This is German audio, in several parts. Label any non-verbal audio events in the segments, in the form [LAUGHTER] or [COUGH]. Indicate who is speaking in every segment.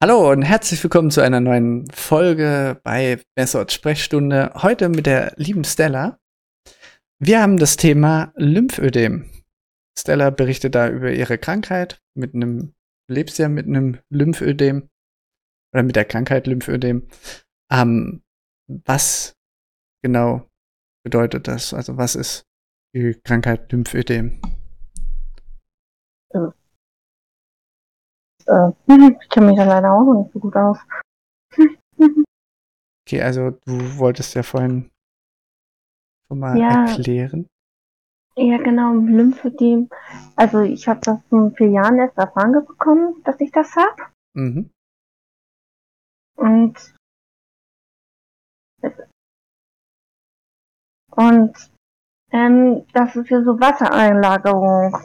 Speaker 1: Hallo und herzlich willkommen zu einer neuen Folge bei Messort Sprechstunde. Heute mit der lieben Stella. Wir haben das Thema Lymphödem. Stella berichtet da über ihre Krankheit mit einem, lebst ja mit einem Lymphödem oder mit der Krankheit Lymphödem. Ähm, was genau bedeutet das? Also was ist die Krankheit Lymphödem?
Speaker 2: Äh, ich kenne mich da leider auch noch nicht so gut aus. [LAUGHS]
Speaker 1: okay, also du wolltest ja vorhin schon mal ja, erklären.
Speaker 2: Ja, genau, Lymphödem. Also ich habe das vor vier Jahren erst erfahren bekommen, dass ich das habe. Mhm. Und und ähm, das ist ja so Wassereinlagerung.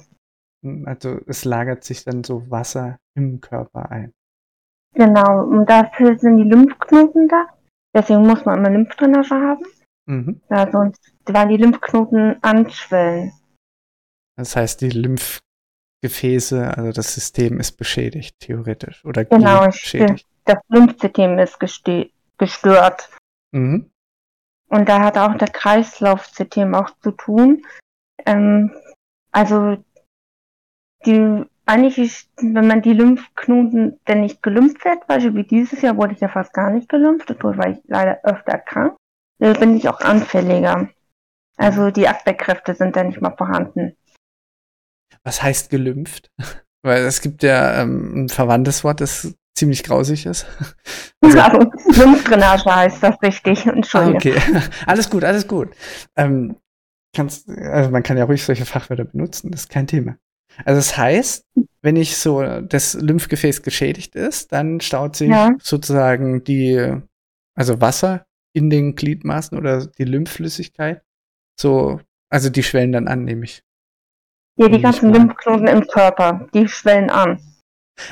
Speaker 1: Hm, also es lagert sich dann so Wasser im Körper ein.
Speaker 2: Genau, und dafür sind die Lymphknoten da. Deswegen muss man immer Lymphdrainage haben. Mhm. Ja, sonst werden die Lymphknoten anschwellen.
Speaker 1: Das heißt, die Lymphgefäße, also das System ist beschädigt, theoretisch. Oder
Speaker 2: genau, beschädigt. das Lymphsystem ist gestört. Mhm. Und da hat auch der Kreislaufsystem auch zu tun. Ähm, also die eigentlich ist, wenn man die Lymphknoten denn nicht gelümpft wird, beispielsweise wie dieses Jahr wurde ich ja fast gar nicht gelümpft, dadurch war ich leider öfter krank, dann bin ich auch anfälliger. Also die Abwehrkräfte sind dann nicht mehr vorhanden.
Speaker 1: Was heißt gelümpft? [LAUGHS] Weil es gibt ja ähm, ein verwandtes Wort, das ziemlich grausig ist. [LAUGHS]
Speaker 2: Also, also [LAUGHS] Lymphdrainage heißt das richtig. Entschuldigung.
Speaker 1: okay, alles gut, alles gut. Ähm, kannst, also man kann ja ruhig solche Fachwörter benutzen, das ist kein Thema. Also das heißt, wenn ich so das Lymphgefäß geschädigt ist, dann staut sich ja. sozusagen die, also Wasser in den Gliedmaßen oder die Lymphflüssigkeit. So, also die schwellen dann an, nehme ich.
Speaker 2: Ja, die ganzen Lymphknoten im Körper, die schwellen an.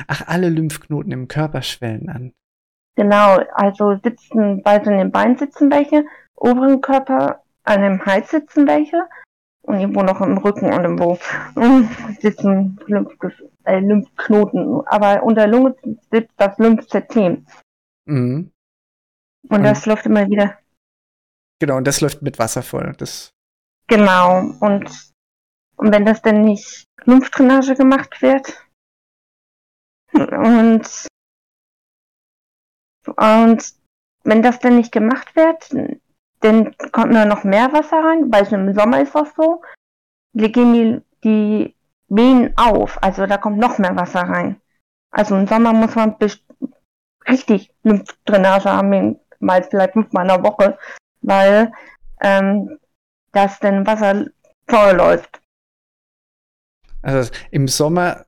Speaker 1: Ach, alle Lymphknoten im Körper schwellen an.
Speaker 2: Genau, also sitzen, bei so den Beinen sitzen welche, oberen Körper, an dem Hals sitzen welche irgendwo noch im Rücken und irgendwo sitzen Lymph äh, Lymphknoten. Aber unter Lunge sitzt das Lymphsystem. Mhm. Und, und das läuft immer wieder.
Speaker 1: Genau, und das läuft mit Wasser voll. Das
Speaker 2: genau, und, und wenn das dann nicht Lymphdrainage gemacht wird und, und wenn das dann nicht gemacht wird, dann kommt nur noch mehr Wasser rein, weil im Sommer ist das so. Die gehen die, die Wehen auf, also da kommt noch mehr Wasser rein. Also im Sommer muss man richtig Lymphdrainage haben, mal vielleicht fünfmal in der Woche, weil ähm, das dann Wasser voll läuft.
Speaker 1: Also im Sommer,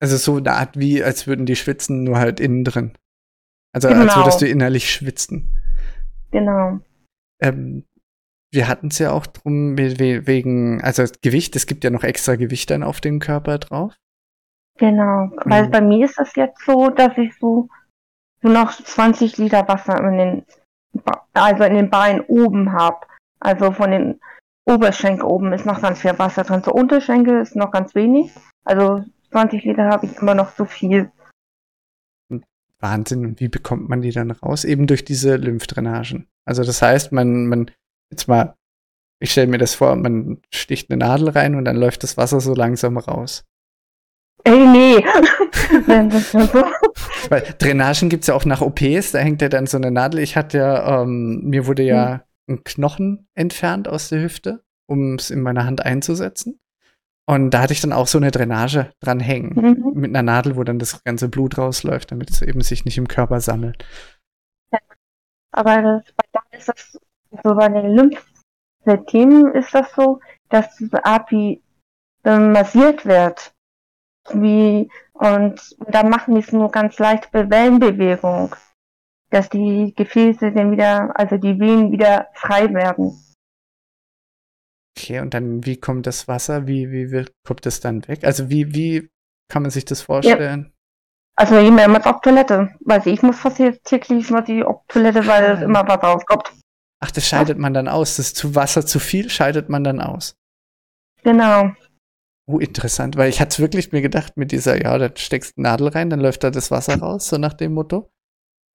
Speaker 1: also so eine Art wie, als würden die schwitzen, nur halt innen drin. Also genau. als würdest du innerlich schwitzen.
Speaker 2: Genau.
Speaker 1: Ähm, wir hatten es ja auch drum wegen, also Gewicht, es gibt ja noch extra Gewicht dann auf dem Körper drauf.
Speaker 2: Genau, weil mhm. bei mir ist es jetzt so, dass ich so, so noch 20 Liter Wasser in den, also in den Beinen oben habe. Also von den Oberschenkel oben ist noch ganz viel Wasser drin. Zur Unterschenkel ist noch ganz wenig. Also 20 Liter habe ich immer noch zu viel.
Speaker 1: Wahnsinn. Und wie bekommt man die dann raus? Eben durch diese Lymphdrainagen. Also das heißt, man, man, jetzt mal, ich stelle mir das vor, man sticht eine Nadel rein und dann läuft das Wasser so langsam raus.
Speaker 2: Ey, nee. [LAUGHS]
Speaker 1: Weil Drainagen gibt es ja auch nach OPs, da hängt ja dann so eine Nadel. Ich hatte ja, ähm, mir wurde ja hm. ein Knochen entfernt aus der Hüfte, um es in meiner Hand einzusetzen. Und da hatte ich dann auch so eine Drainage dran hängen. Mhm. Mit einer Nadel, wo dann das ganze Blut rausläuft, damit es eben sich nicht im Körper sammelt.
Speaker 2: Aber das, da ist das so bei den Lymphsystemen ist das so, dass diese API äh, massiert wird. Wie, und, und da machen die es nur ganz leicht bei Wellenbewegung. Dass die Gefäße dann wieder, also die Venen wieder frei werden.
Speaker 1: Okay, und dann, wie kommt das Wasser? Wie, wie, wie kommt das dann weg? Also, wie, wie kann man sich das vorstellen? Ja.
Speaker 2: Also ich mehrmals auf Toilette. Weil ich muss fast jetzt täglich mal die auf Toilette, weil es immer was rauskommt.
Speaker 1: Ach, das scheidet man dann aus. Das zu Wasser zu viel scheidet man dann aus.
Speaker 2: Genau.
Speaker 1: Oh, interessant, weil ich hatte es wirklich mir gedacht mit dieser, ja, da steckst du Nadel rein, dann läuft da das Wasser raus, so nach dem Motto.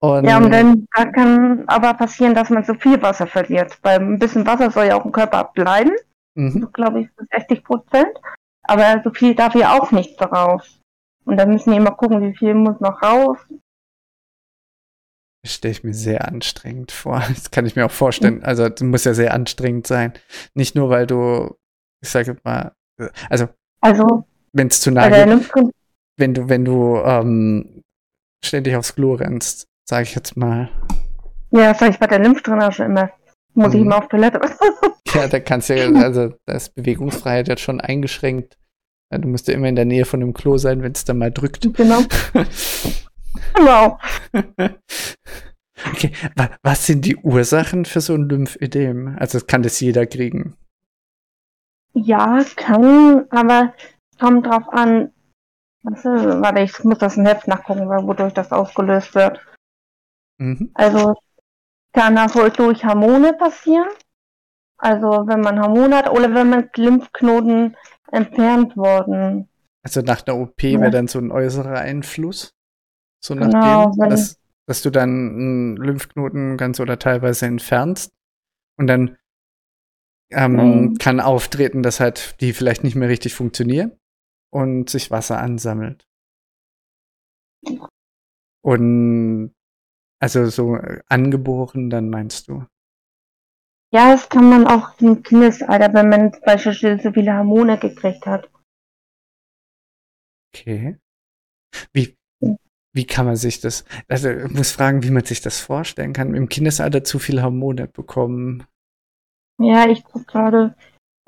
Speaker 2: Und ja, und dann kann aber passieren, dass man so viel Wasser verliert. Weil ein bisschen Wasser soll ja auch im Körper bleiben. Mhm. So, glaube ich, 60 Prozent. Aber so viel darf ja auch nicht raus. Und dann müssen die immer gucken, wie viel muss noch raus.
Speaker 1: Das stelle ich mir sehr anstrengend vor. [LAUGHS] Das kann ich mir auch vorstellen. Mhm. Also, das muss ja sehr anstrengend sein. Nicht nur, weil du, ich sage mal, also, also wenn es zu nahe geht, wenn du, wenn du ähm, ständig aufs Klo rennst, sage ich jetzt mal.
Speaker 2: Ja, das sage ich bei der Lymphdrainage immer. Muss mhm. ich immer auf Toilette. [LAUGHS]
Speaker 1: ja, da kannst du ja, also da ist Bewegungsfreiheit jetzt schon eingeschränkt. Du musst ja immer in der Nähe von dem Klo sein, wenn es dann mal drückt.
Speaker 2: Genau. [LAUGHS] genau. [LAUGHS]
Speaker 1: okay, was sind die Ursachen für so ein Lymphödem? Also kann das jeder kriegen?
Speaker 2: Ja, kann, aber kommt drauf an. Was, warte, ich muss das im Heft nachgucken, wodurch das ausgelöst wird. Mhm. Also kann das wohl durch Hormone passieren. Also wenn man Hormone hat oder wenn man Lymphknoten entfernt worden.
Speaker 1: Also nach der OP ja. wäre dann so ein äußerer Einfluss. So genau, nachdem, dass, dass du dann einen Lymphknoten ganz oder teilweise entfernst. Und dann ähm, kann auftreten, dass halt die vielleicht nicht mehr richtig funktionieren und sich Wasser ansammelt. Und also so äh, angeboren, dann meinst du?
Speaker 2: Ja, das kann man auch im Kindesalter, wenn man beispielsweise so viele Hormone gekriegt hat.
Speaker 1: Okay. Wie, wie kann man sich das, also ich muss fragen, wie man sich das vorstellen kann, im Kindesalter zu viele Hormone bekommen.
Speaker 2: Ja, ich gucke gerade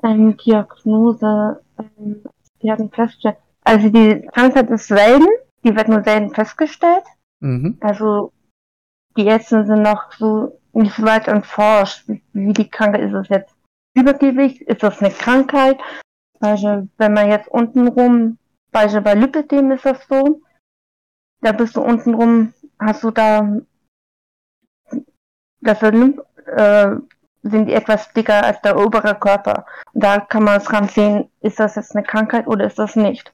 Speaker 2: eine Diagnose, ähm, die hatten festgestellt, also die Krankheit ist selten, die wird nur selten festgestellt. Mhm. Also die Ärzte sind noch so nicht so weit entforscht, wie die Krankheit ist es jetzt. Übergewicht, ist das eine Krankheit? Also, wenn man jetzt untenrum, beispielsweise bei Lipidem ist das so, da bist du untenrum, hast du da, das äh, sind die etwas dicker als der obere Körper. Und da kann man es dran sehen, ist das jetzt eine Krankheit oder ist das nicht.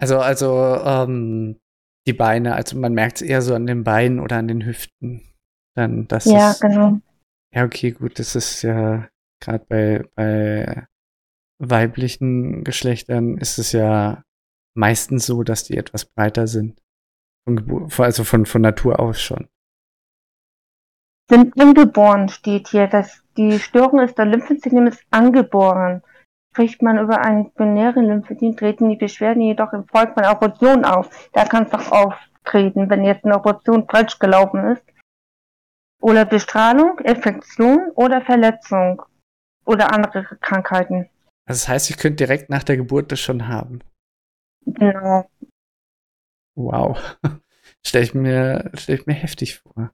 Speaker 1: Also, also, ähm, die Beine, also man merkt es eher so an den Beinen oder an den Hüften. Dann, das
Speaker 2: ja, ist, genau.
Speaker 1: Ja, okay, gut, das ist ja gerade bei, bei weiblichen Geschlechtern ist es ja meistens so, dass die etwas breiter sind. Von, also von, von Natur aus schon.
Speaker 2: Sind angeboren, steht hier. dass die Störung ist der Lymphensystem ist angeboren. Spricht man über einen binären Lymphedem, treten die Beschwerden jedoch im Folge von Operation auf. Da kann es doch auftreten, wenn jetzt eine Operation falsch gelaufen ist. Oder Bestrahlung, Infektion oder Verletzung oder andere Krankheiten.
Speaker 1: Also das heißt, ich könnte direkt nach der Geburt das schon haben.
Speaker 2: Genau.
Speaker 1: Wow. [LAUGHS] Stelle ich, mir, stell ich mir heftig vor.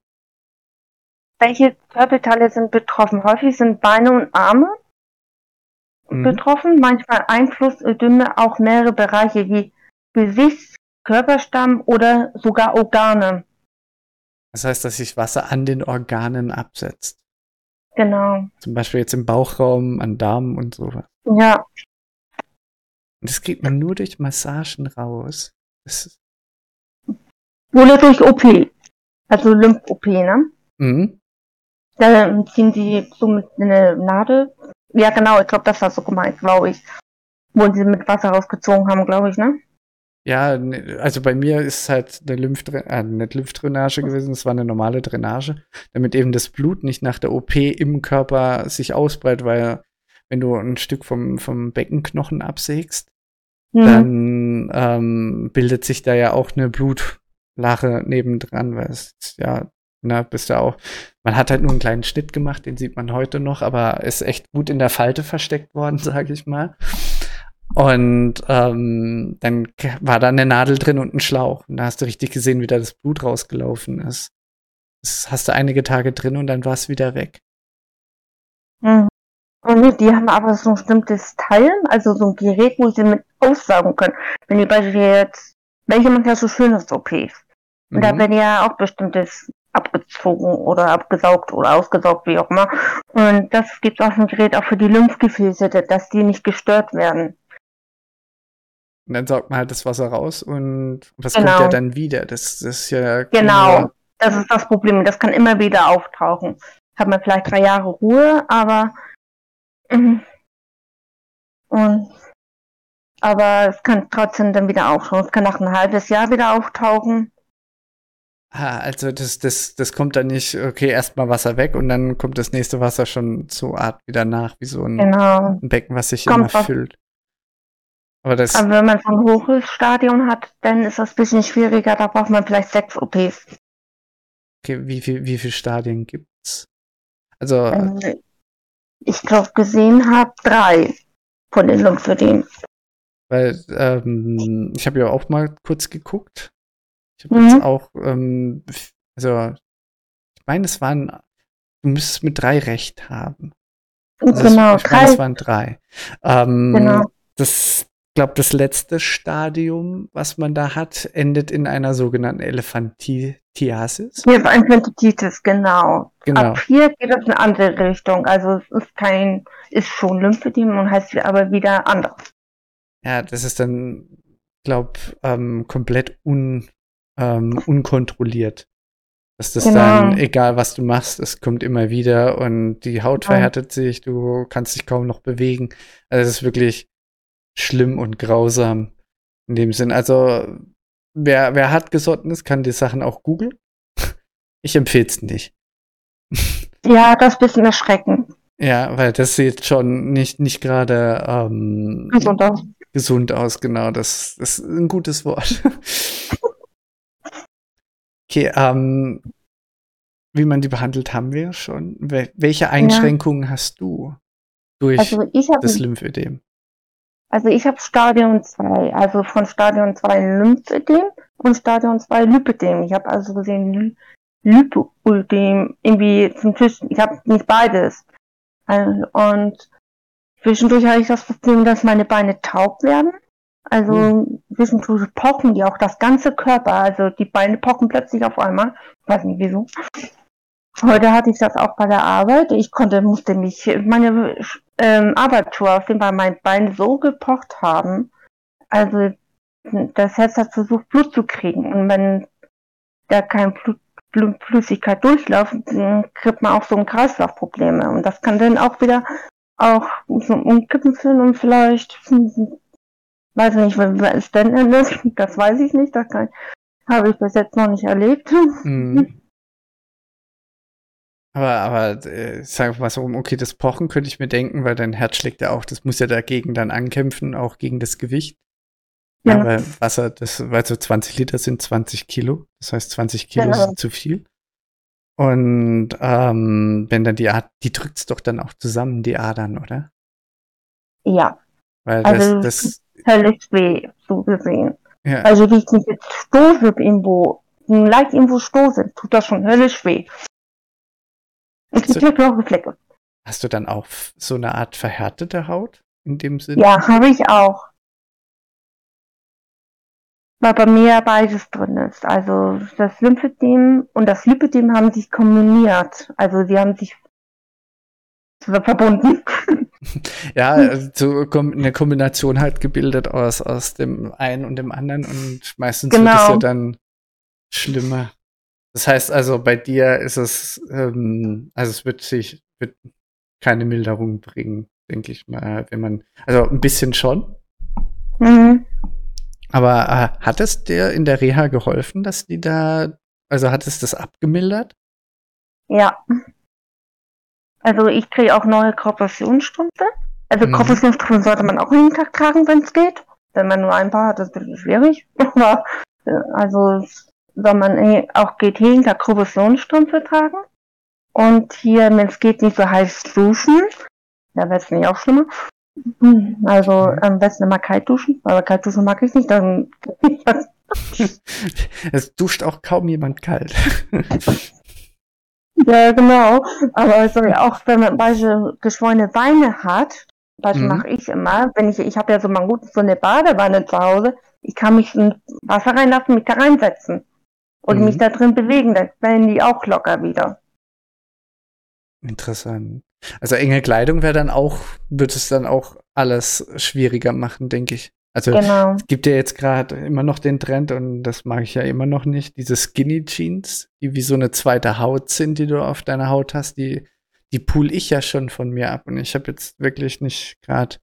Speaker 2: Welche Körperteile sind betroffen? Häufig sind Beine und Arme mhm. betroffen. Manchmal Einflussdünne auch mehrere Bereiche wie Gesicht, Körperstamm oder sogar Organe.
Speaker 1: Das heißt, dass sich Wasser an den Organen absetzt.
Speaker 2: Genau.
Speaker 1: Zum Beispiel jetzt im Bauchraum, an Darm und sowas.
Speaker 2: Ja.
Speaker 1: Und das kriegt man nur durch Massagen raus. Das
Speaker 2: Oder durch OP. Also Lymph-OP, ne? Mhm. Da ziehen die so mit einer Nadel ja, genau, ich glaube, das war so gemeint, glaube ich. Wo sie mit Wasser rausgezogen haben, glaube ich, ne?
Speaker 1: Ja, ne, also bei mir ist halt eine Lymphdrainage, äh, nicht Lymphdrainage gewesen, es war eine normale Drainage, damit eben das Blut nicht nach der OP im Körper sich ausbreitet, weil wenn du ein Stück vom, vom Beckenknochen absägst, mhm. dann ähm, bildet sich da ja auch eine Blutlache nebendran, weil es ja Ne, bist du auch. Man hat halt nur einen kleinen Schnitt gemacht, den sieht man heute noch, aber ist echt gut in der Falte versteckt worden, [LAUGHS] sage ich mal. Und ähm, dann war da eine Nadel drin und ein Schlauch. Und da hast du richtig gesehen, wie da das Blut rausgelaufen ist. Das hast du einige Tage drin und dann war es wieder weg.
Speaker 2: Mhm. Und die haben aber so ein bestimmtes Teil, also so ein Gerät, wo sie mit aussaugen können. Wenn die beispielsweise jetzt, welche machen ja so schönes OPs. Und mhm. da werden ja auch bestimmtes abgezogen oder abgesaugt oder ausgesaugt, wie auch immer. Und das gibt auch ein Gerät auch für die Lymphgefäße, dass die nicht gestört werden.
Speaker 1: Und dann saugt man halt das Wasser raus und das genau. kommt ja dann wieder. Das, das ist ja.
Speaker 2: Genau, das ist das Problem. Das kann immer wieder auftauchen. Hat man vielleicht drei Jahre Ruhe, aber. Mhm. Und, aber es kann trotzdem dann wieder auftauchen. Es kann nach ein halbes Jahr wieder auftauchen.
Speaker 1: Ah, also das, das, das kommt dann nicht, okay, erstmal Wasser weg und dann kommt das nächste Wasser schon so Art wieder nach, wie so ein,
Speaker 2: genau.
Speaker 1: ein Becken, was sich kommt immer was. füllt.
Speaker 2: Aber, das Aber wenn man so ein hohes Stadion hat, dann ist das ein bisschen schwieriger, da braucht man vielleicht sechs OPs.
Speaker 1: Okay, wie viel, wie viele Stadien gibt's? Also.
Speaker 2: Ähm, ich glaube, gesehen habe drei von den Lymphödemen.
Speaker 1: Weil, ähm, ich habe ja auch mal kurz geguckt. Ich habe mhm. jetzt auch, ähm, also, ich meine, es waren, du müsstest mit drei Recht haben.
Speaker 2: Also genau,
Speaker 1: ich meine, es waren drei. Ähm, genau. Das, glaube, das letzte Stadium, was man da hat, endet in einer sogenannten Elephantiasis.
Speaker 2: Elephantitis, genau. genau. Ab hier geht es in eine andere Richtung. Also es ist kein, ist schon Lymphedem und heißt aber wieder anders.
Speaker 1: Ja, das ist dann, glaube ähm, komplett un, ähm, unkontrolliert. Dass das genau. dann, egal was du machst, es kommt immer wieder und die Haut genau. verhärtet sich, du kannst dich kaum noch bewegen. Also es ist wirklich schlimm und grausam in dem Sinn. Also, wer, wer hart gesotten ist, kann die Sachen auch googeln. [LAUGHS] Ich empfehle es nicht. [LAUGHS]
Speaker 2: Ja, das ist ein bisschen erschreckend.
Speaker 1: Ja, weil das sieht schon nicht, nicht gerade ähm,
Speaker 2: gesund aus.
Speaker 1: Gesund aus, genau. Das, das ist ein gutes Wort. [LAUGHS] okay, ähm, wie man die behandelt, haben wir schon. Welche Einschränkungen ja. hast du durch also das Lymphödem?
Speaker 2: Also ich habe Stadion 2, also von Stadion 2 Lymphödem und Stadion 2 Lipödem. Ich habe also gesehen Lipödem irgendwie zum Tisch. Ich habe nicht beides. Also, und zwischendurch habe ich das Problem, dass meine Beine taub werden. Also mhm. zwischendurch pochen die auch das ganze Körper. Also die Beine pochen plötzlich auf einmal. Ich weiß nicht wieso. Heute hatte ich das auch bei der Arbeit. Ich konnte, musste mich, meine ähm, Arbeitsschuhe auf jeden Fall mein Bein so gepocht haben. Also das Herz hat versucht, Blut zu kriegen. Und wenn da kein Blut, Blut Flüssigkeit durchläuft, dann kriegt man auch so ein Kreislaufprobleme. Und das kann dann auch wieder auch so umkippen führen und vielleicht, weiß nicht, wer es denn endet, [LAUGHS] das weiß ich nicht, das habe ich bis jetzt noch nicht erlebt. [LAUGHS] Mhm.
Speaker 1: Aber, aber äh, sag mal so, okay, das Pochen könnte ich mir denken, weil dein Herz schlägt ja auch, das muss ja dagegen dann ankämpfen, auch gegen das Gewicht. Ja, weil Wasser, das, weil so 20 Liter sind 20 Kilo, das heißt 20 Kilo genau. sind zu viel. Und ähm, wenn dann die Art, die drückt's doch dann auch zusammen, die Adern, oder?
Speaker 2: Ja.
Speaker 1: Weil also das,
Speaker 2: höllisch weh, so gesehen. Ja. Also wie ich mich jetzt stoße irgendwo, leicht irgendwo stoße, tut das schon höllisch weh. Es gibt ja blaue Flecke.
Speaker 1: Hast du dann auch so eine Art verhärtete Haut in dem Sinne?
Speaker 2: Ja, habe ich auch. Weil bei mir beides drin ist. Also das Lymphedem und das Lipödem haben sich kombiniert. Also sie haben sich verbunden. [LAUGHS] [LAUGHS]
Speaker 1: ja, also so eine Kombination halt gebildet aus, aus dem einen und dem anderen und meistens genau. wird es ja dann schlimmer. Das heißt also, bei dir ist es, ähm, also es wird sich wird keine Milderung bringen, denke ich mal, wenn man, also ein bisschen schon. Mhm. Aber äh, hat es dir in der Reha geholfen, dass die da, also hat es das abgemildert?
Speaker 2: Ja. Also ich kriege auch neue Kompressionsstrümpfe. Also mhm. Kompressionsstrümpfe sollte man auch jeden Tag tragen, wenn es geht. Wenn man nur ein paar hat, ist es ein bisschen schwierig. [LAUGHS] Aber äh, also soll man äh, auch GT hinter Kompressionsstrümpfe tragen. Und hier, wenn es geht, nicht so heiß duschen. Da wird es nicht auch schlimmer. Also am besten immer kalt duschen, aber kalt duschen mag ich nicht, dann. [LAUGHS]
Speaker 1: es duscht auch kaum jemand kalt. [LAUGHS]
Speaker 2: ja, genau. Aber sorry, auch wenn man beispielsweise geschwollene Beine hat, Beispiel mhm. mache ich immer, wenn ich, ich habe ja so mal gut so eine Badewanne zu Hause, ich kann mich in Wasser reinlassen, mich da reinsetzen. und mhm. mich da drin bewegen, dann werden die auch locker wieder.
Speaker 1: Interessant. Also enge Kleidung wäre dann auch, wird es dann auch alles schwieriger machen, denke ich. Also genau. es gibt ja jetzt gerade immer noch den Trend und das mag ich ja immer noch nicht, diese Skinny Jeans, die wie so eine zweite Haut sind, die du auf deiner Haut hast, die die pool ich ja schon von mir ab und ich habe jetzt wirklich nicht gerade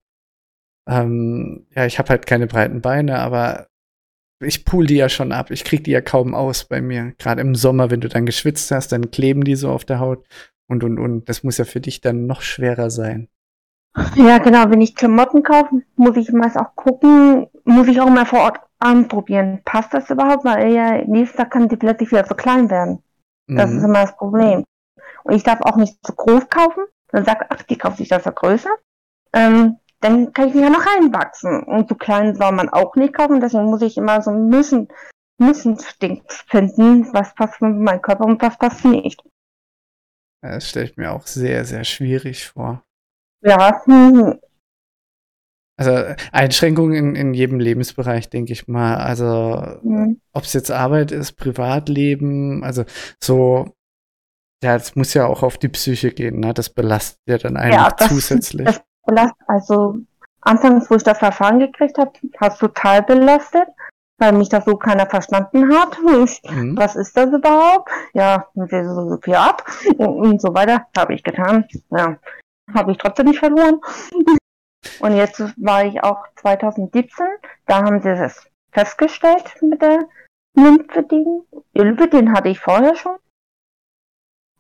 Speaker 1: ähm, ja, ich habe halt keine breiten Beine, aber ich pool die ja schon ab. Ich krieg die ja kaum aus bei mir. Gerade im Sommer, wenn du dann geschwitzt hast, dann kleben die so auf der Haut und und und. Das muss ja für dich dann noch schwerer sein.
Speaker 2: Ja, genau. Wenn ich Klamotten kaufe, muss ich meist auch gucken, muss ich auch mal vor Ort anprobieren. Passt das überhaupt? Weil ja, nächstes Tag kann die plötzlich wieder zu klein werden. Das mhm. ist immer das Problem. Und ich darf auch nicht zu groß kaufen. Dann sagt, ach, die kauft sich das ja größer. Ähm, dann kann ich mich ja noch reinwachsen. Und zu klein soll man auch nicht kaufen. Deswegen muss ich immer so ein Müssen, Müssen-Ding finden, was passt mit meinem Körper und was passt nicht.
Speaker 1: Das stelle ich mir auch sehr, sehr schwierig vor.
Speaker 2: Ja. Hm.
Speaker 1: Also Einschränkungen in, in jedem Lebensbereich, denke ich mal. Also mhm. ob es jetzt Arbeit ist, Privatleben, also so, ja, es muss ja auch auf die Psyche gehen, ne? Das belastet ja dann eigentlich ja, das, zusätzlich. Das
Speaker 2: belastet, also anfangs, wo ich das Verfahren gekriegt habe, hat es total belastet, weil mich das so keiner verstanden hat. [LAUGHS] Ich, mhm. Was ist das überhaupt? Ja, wir so viel ab und, und so weiter. Habe ich getan. Ja, habe ich trotzdem nicht verloren. [LAUGHS] Und jetzt war ich auch 2017, da haben sie das festgestellt mit der Lymphedem. Lymphedem hatte ich vorher schon.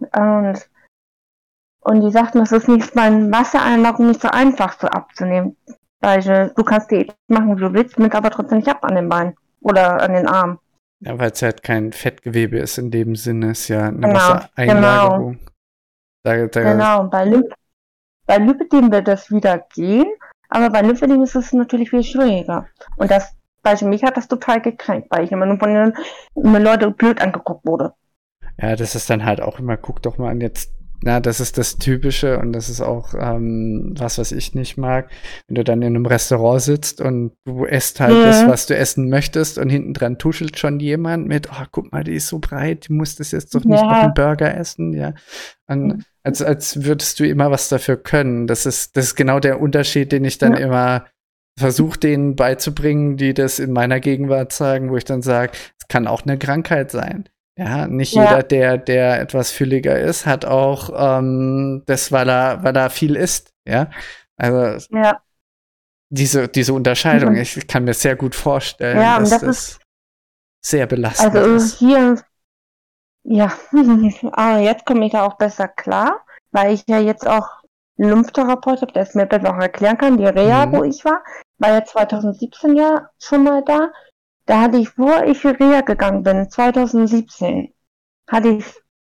Speaker 2: Und, und die sagten, das ist nicht beim Wassereinlagen nicht so einfach so abzunehmen. Weil du kannst die machen, wie du willst, mit aber trotzdem nicht ab an den Beinen oder an den Armen.
Speaker 1: Ja, weil es halt kein Fettgewebe ist in dem Sinne, ist ja eine genau, Wassereinlagerung. Genau.
Speaker 2: Da, da genau, bei Lymph bei Lymphedem wird das wieder gehen, aber bei Lymphedem ist es natürlich viel schwieriger. Und das, bei mich hat das total gekränkt, weil ich immer nur von den Leuten blöd angeguckt wurde.
Speaker 1: Ja, das ist dann halt auch immer, guck doch mal an, jetzt na, das ist das Typische und das ist auch ähm, was, was ich nicht mag. Wenn du dann in einem Restaurant sitzt und du esst halt ja. das, was du essen möchtest und hinten dran tuschelt schon jemand mit, oh, guck mal, die ist so breit, du musst das jetzt doch nicht ja. noch einen Burger essen, ja. Und, mhm. als, als würdest du immer was dafür können. Das ist, das ist genau der Unterschied, den ich dann ja. immer versuche, denen beizubringen, die das in meiner Gegenwart sagen, wo ich dann sage, es kann auch eine Krankheit sein. Ja, nicht ja. jeder, der, der etwas fülliger ist, hat auch ähm, das, weil er, weil er viel isst. Ja, also ja. diese, diese Unterscheidung, mhm. ich kann mir sehr gut vorstellen, ja, dass das, das ist sehr belastend also ist.
Speaker 2: hier, ja, [LAUGHS] aber jetzt komme ich da auch besser klar, weil ich ja jetzt auch einen Lymphtherapeut habe, der es mir besser auch erklären kann. Die Reha, mhm. wo ich war, war ja 2017 ja schon mal da. Da hatte ich, wo ich für Reha gegangen bin, 2017, hatte ich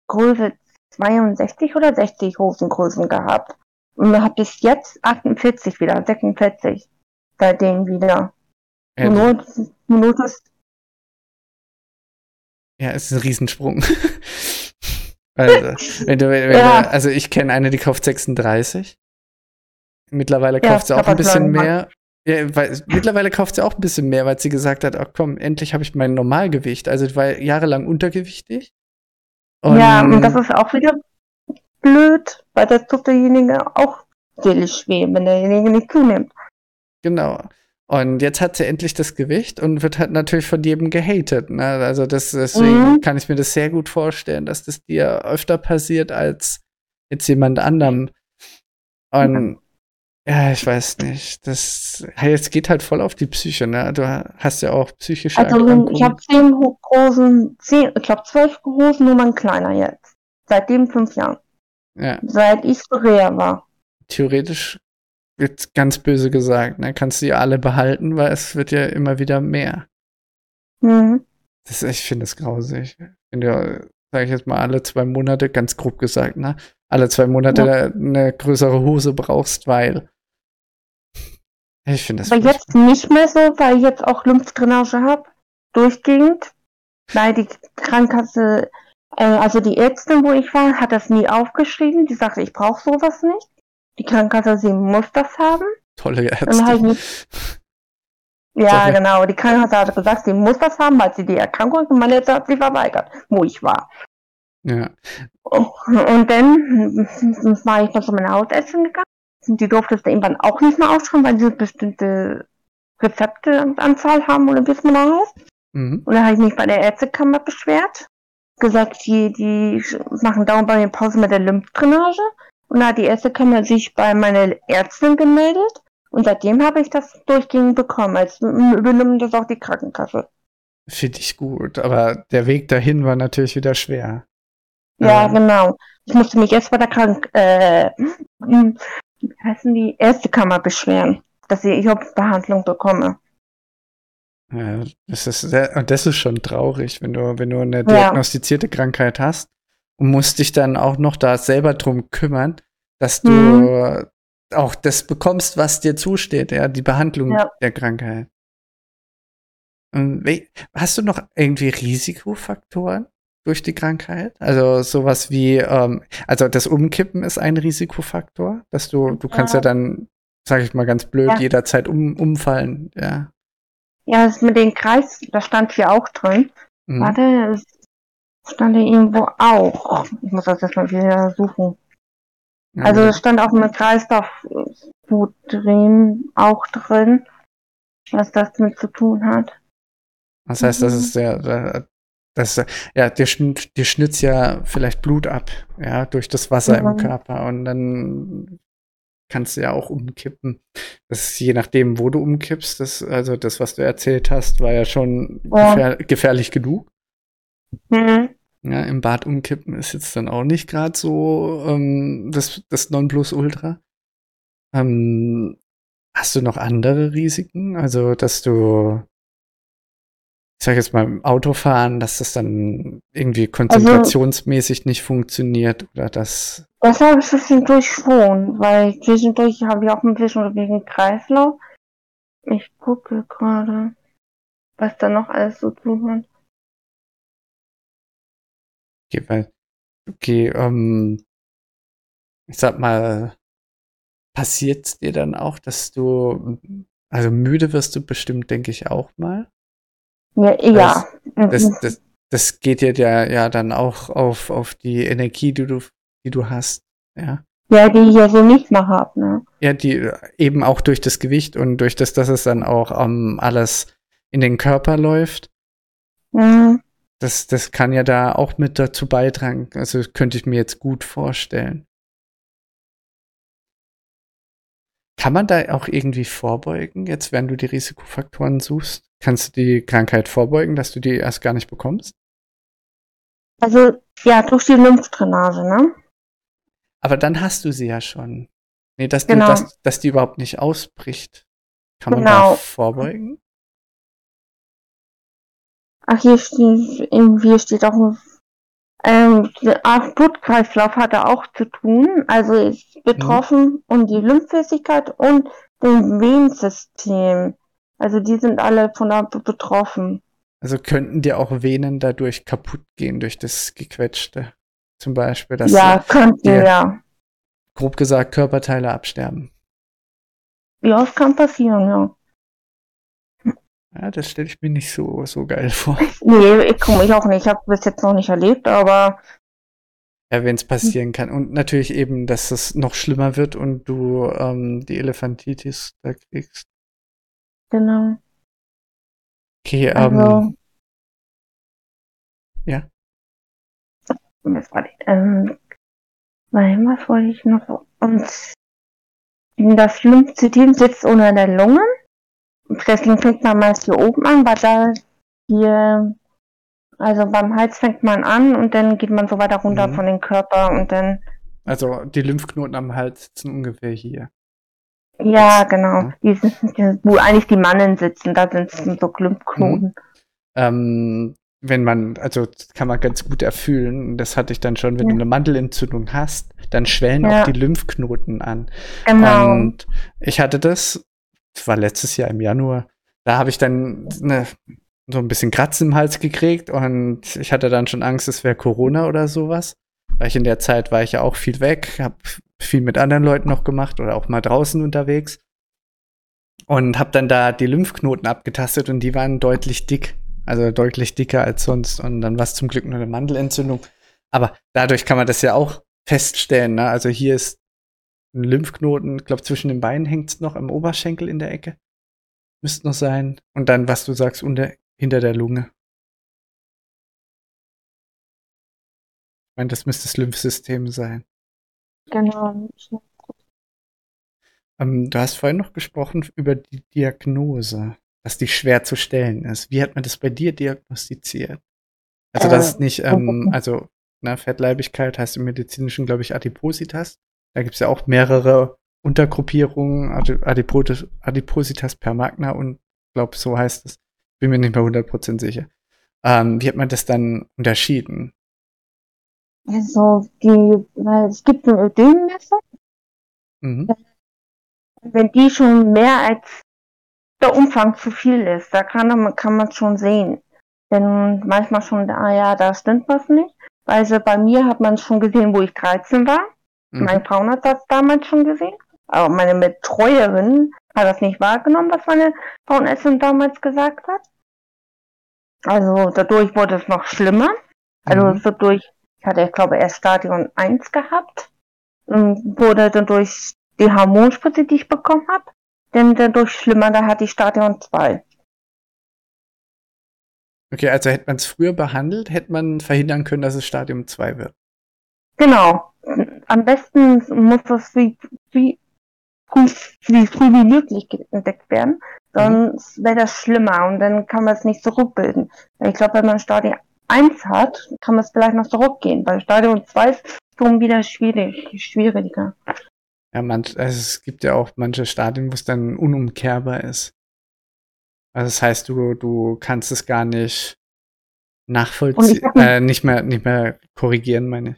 Speaker 2: Größe 62 oder 60 Hosengrößen gehabt. Und habe bis jetzt 48 wieder, 46. Seitdem wieder.
Speaker 1: Ja, nur, nur das ja, es ist ein Riesensprung. [LAUGHS] also, wenn du, wenn ja. du, also ich kenne eine, die kauft 36. Mittlerweile kauft ja, sie auch ein bisschen mehr. Ja, weil, mittlerweile kauft sie auch ein bisschen mehr, weil sie gesagt hat, ach komm, endlich habe ich mein Normalgewicht. Also ich war jahrelang untergewichtig.
Speaker 2: Und ja, und das ist auch wieder blöd, weil das tut derjenige auch seelisch weh, wenn derjenige nicht zunimmt.
Speaker 1: Genau. Und jetzt hat sie endlich das Gewicht und wird halt natürlich von jedem gehatet. Ne? Also das, deswegen mhm. kann ich mir das sehr gut vorstellen, dass das dir öfter passiert als jetzt jemand anderem. Und ja, ich weiß nicht. Das jetzt geht halt voll auf die Psyche, ne? Du hast ja auch psychische
Speaker 2: Also ich habe zehn großen, zehn, ich glaube zwölf großen Nummern kleiner jetzt. Seitdem fünf Jahren. Ja. Seit ich Korea war.
Speaker 1: Theoretisch wird ganz böse gesagt, ne? Kannst du die alle behalten, weil es wird ja immer wieder mehr. Mhm. Das, ich finde das grausig. Wenn du, sag ich jetzt mal, alle zwei Monate, ganz grob gesagt, ne? Alle zwei Monate ja. eine größere Hose brauchst, weil ich finde das.
Speaker 2: Aber jetzt nicht mehr so, weil ich jetzt auch Lymphdrainage habe, durchgehend, weil die Krankenkasse, äh, also die Ärztin, wo ich war, hat das nie aufgeschrieben. Die sagte, ich brauche sowas nicht. Die Krankenkasse, sie muss das haben.
Speaker 1: Tolle Ärztin. [LAUGHS]
Speaker 2: Ja, so, genau. Die Krankenkasse hat gesagt, sie muss das haben, weil sie die Erkrankung hat und meine Ärzte hat sie verweigert, wo ich war.
Speaker 1: Ja.
Speaker 2: Und dann war ich dann zu meiner Hausärztin gegangen. Die durfte es irgendwann auch nicht mehr ausschreiben, weil sie bestimmte Rezepteanzahl haben oder wie es mal heißt. Mhm. Und dann habe ich mich bei der Ärztekammer beschwert. Gesagt, die, die machen dauernd bei mir Pause mit der Lymphdrainage. Und da hat die Ärztekammer sich bei meiner Ärztin gemeldet. Und seitdem habe ich das durchgehend bekommen. Als übernimmt das auch die Krankenkasse.
Speaker 1: Finde ich gut, aber der Weg dahin war natürlich wieder schwer.
Speaker 2: Ja, ähm. genau. Ich musste mich erst bei der Krank äh, [CLEARS THROAT] wie heißen die Ärztekammer beschweren, dass ich Behandlung bekomme.
Speaker 1: Ja, das ist sehr, das ist schon traurig, wenn du, wenn du eine diagnostizierte ja. Krankheit hast und musst dich dann auch noch da selber drum kümmern, dass du mhm auch das bekommst, was dir zusteht, ja, die Behandlung ja. der Krankheit. Hast du noch irgendwie Risikofaktoren durch die Krankheit? Also sowas wie, ähm, also das Umkippen ist ein Risikofaktor, dass du, du kannst ja, ja dann, sag ich mal ganz blöd, ja. jederzeit um, umfallen, ja.
Speaker 2: Ja, das mit dem Kreis, das stand hier auch drin. Mhm. Warte, das stand hier irgendwo auch. Ich muss das jetzt mal wieder suchen. Also es stand auch mit Kreislaufgut drin, auch drin, was das mit zu tun hat.
Speaker 1: Das heißt, das mhm. ist der, das, ja, dir, schnitt, dir schnitzt ja vielleicht Blut ab, ja, durch das Wasser ja. im Körper und dann kannst du ja auch umkippen. Das ist je nachdem, wo du umkippst. Das, also das, was du erzählt hast, war ja schon ja. Gefähr gefährlich genug. Mhm. Ja, im Bad umkippen ist jetzt dann auch nicht gerade so ähm, das, das Nonplusultra. Ähm, hast du noch andere Risiken? Also, dass du, ich sag jetzt mal, im Autofahren, dass das dann irgendwie also konzentrationsmäßig also, nicht funktioniert oder das.
Speaker 2: Das habe ich zwischendurch schon, weil zwischendurch habe ich auch ein bisschen wegen Kreislauf. Ich gucke gerade, was da noch alles so tun hat.
Speaker 1: Okay, weil, okay, ähm, ich sag mal, passiert dir dann auch, dass du, also müde wirst du bestimmt, denke ich, auch mal?
Speaker 2: Ja, ja.
Speaker 1: Das, das, das, das geht dir ja, ja dann auch auf, auf die Energie, die du, die du hast, ja.
Speaker 2: Ja, die ich ja so nicht mehr habe, ne?
Speaker 1: Ja, die eben auch durch das Gewicht und durch das, dass es dann auch um, alles in den Körper läuft. Mhm. Das, das kann ja da auch mit dazu beitragen. Also könnte ich mir jetzt gut vorstellen. Kann man da auch irgendwie vorbeugen, jetzt wenn du die Risikofaktoren suchst? Kannst du die Krankheit vorbeugen, dass du die erst gar nicht bekommst?
Speaker 2: Also, ja, durch die Lymphdrainage, ne?
Speaker 1: Aber dann hast du sie ja schon. Nee, dass, genau. du, dass, dass die überhaupt nicht ausbricht. Kann man genau. da vorbeugen?
Speaker 2: Ach, hier steht, irgendwie steht auch, ähm, der Blutkreislauf hat er auch zu tun, also ist betroffen mhm. und die Lymphflüssigkeit und dem Venensystem. Also die sind alle von der betroffen.
Speaker 1: Also könnten dir auch Venen dadurch kaputt gehen, durch das Gequetschte. Zum Beispiel, dass
Speaker 2: ja, könnten, ja.
Speaker 1: grob gesagt Körperteile absterben.
Speaker 2: Ja, es kann passieren, ja.
Speaker 1: Ja, das stelle ich mir nicht so, so geil vor. [LAUGHS]
Speaker 2: Nee, ich komme ich auch nicht. Ich habe bis jetzt noch nicht erlebt, aber.
Speaker 1: Ja, wenn es passieren kann. Und natürlich eben, dass es noch schlimmer wird und du ähm, die Elefantitis da kriegst.
Speaker 2: Genau.
Speaker 1: Okay, ähm. Also, ja.
Speaker 2: Was war ich? Ähm, nein, was wollte ich noch? Und das Lymphzytin sitzt unter der Lunge Deswegen fängt man meist hier oben an, weil da hier, also beim Hals fängt man an und dann geht man so weiter runter mhm. von den Körper und dann.
Speaker 1: Also die Lymphknoten am Hals sitzen ungefähr hier.
Speaker 2: Ja, genau. Ja. Die sind, wo eigentlich die Mannen sitzen, da sind so Lymphknoten. Mhm.
Speaker 1: Ähm, wenn man, also kann man ganz gut erfüllen, das hatte ich dann schon, wenn ja. du eine Mandelentzündung hast, dann schwellen ja. auch die Lymphknoten an. Genau. Und ich hatte das das war letztes Jahr im Januar, da habe ich dann eine, so ein bisschen Kratzen im Hals gekriegt und ich hatte dann schon Angst, es wäre Corona oder sowas. Weil ich in der Zeit war ich ja auch viel weg, habe viel mit anderen Leuten noch gemacht oder auch mal draußen unterwegs. Und habe dann da die Lymphknoten abgetastet und die waren deutlich dick. Also deutlich dicker als sonst. Und dann war es zum Glück nur eine Mandelentzündung. Aber dadurch kann man das ja auch feststellen. Ne? Also hier ist ein Lymphknoten, ich glaube, zwischen den Beinen hängt es noch am Oberschenkel in der Ecke. Müsste noch sein. Und dann, was du sagst, unter, hinter der Lunge. Ich meine, das müsste das Lymphsystem sein.
Speaker 2: Genau.
Speaker 1: Ähm, du hast vorhin noch gesprochen über die Diagnose, dass die schwer zu stellen ist. Wie hat man das bei dir diagnostiziert? Also, äh, das ist nicht, ähm, also, na, Fettleibigkeit heißt im Medizinischen, glaube ich, Adipositas. Da gibt es ja auch mehrere Untergruppierungen, Adipotis, Adipositas per Magna und glaube, so heißt es. Bin mir nicht mehr 100% sicher. Ähm, wie hat man das dann unterschieden?
Speaker 2: Also, die, weil es gibt ein Ödemmesser. Mhm. Wenn die schon mehr als der Umfang zu viel ist, da kann man, kann man schon sehen. Denn manchmal schon, ah ja, da stimmt was nicht. Also bei mir hat man schon gesehen, wo ich 13 war. Mhm. Mein Frauen hat das damals schon gesehen. Aber meine Betreuerin hat das nicht wahrgenommen, was meine Frauenärztin damals gesagt hat. Also dadurch wurde es noch schlimmer. Also mhm. dadurch, ich hatte, ich glaube, erst Stadion 1 gehabt. Und wurde dadurch die Hormonspritze, die ich bekommen habe, denn dadurch schlimmer, da hatte ich Stadion 2.
Speaker 1: Okay, also hätte man es früher behandelt, hätte man verhindern können, dass es Stadium 2 wird.
Speaker 2: Genau. Am besten muss das wie, wie, wie früh wie möglich entdeckt werden. Sonst mhm. wäre das schlimmer und dann kann man es nicht zurückbilden. Ich glaube, wenn man Stadium 1 hat, kann man es vielleicht noch zurückgehen. Bei Stadium 2 ist es schon wieder schwierig, schwieriger.
Speaker 1: Ja, manch, also es gibt ja auch manche Stadien, wo es dann unumkehrbar ist. Also das heißt, du, du kannst es gar nicht nachvollziehen, äh, nicht mehr, nicht mehr korrigieren, meine ich.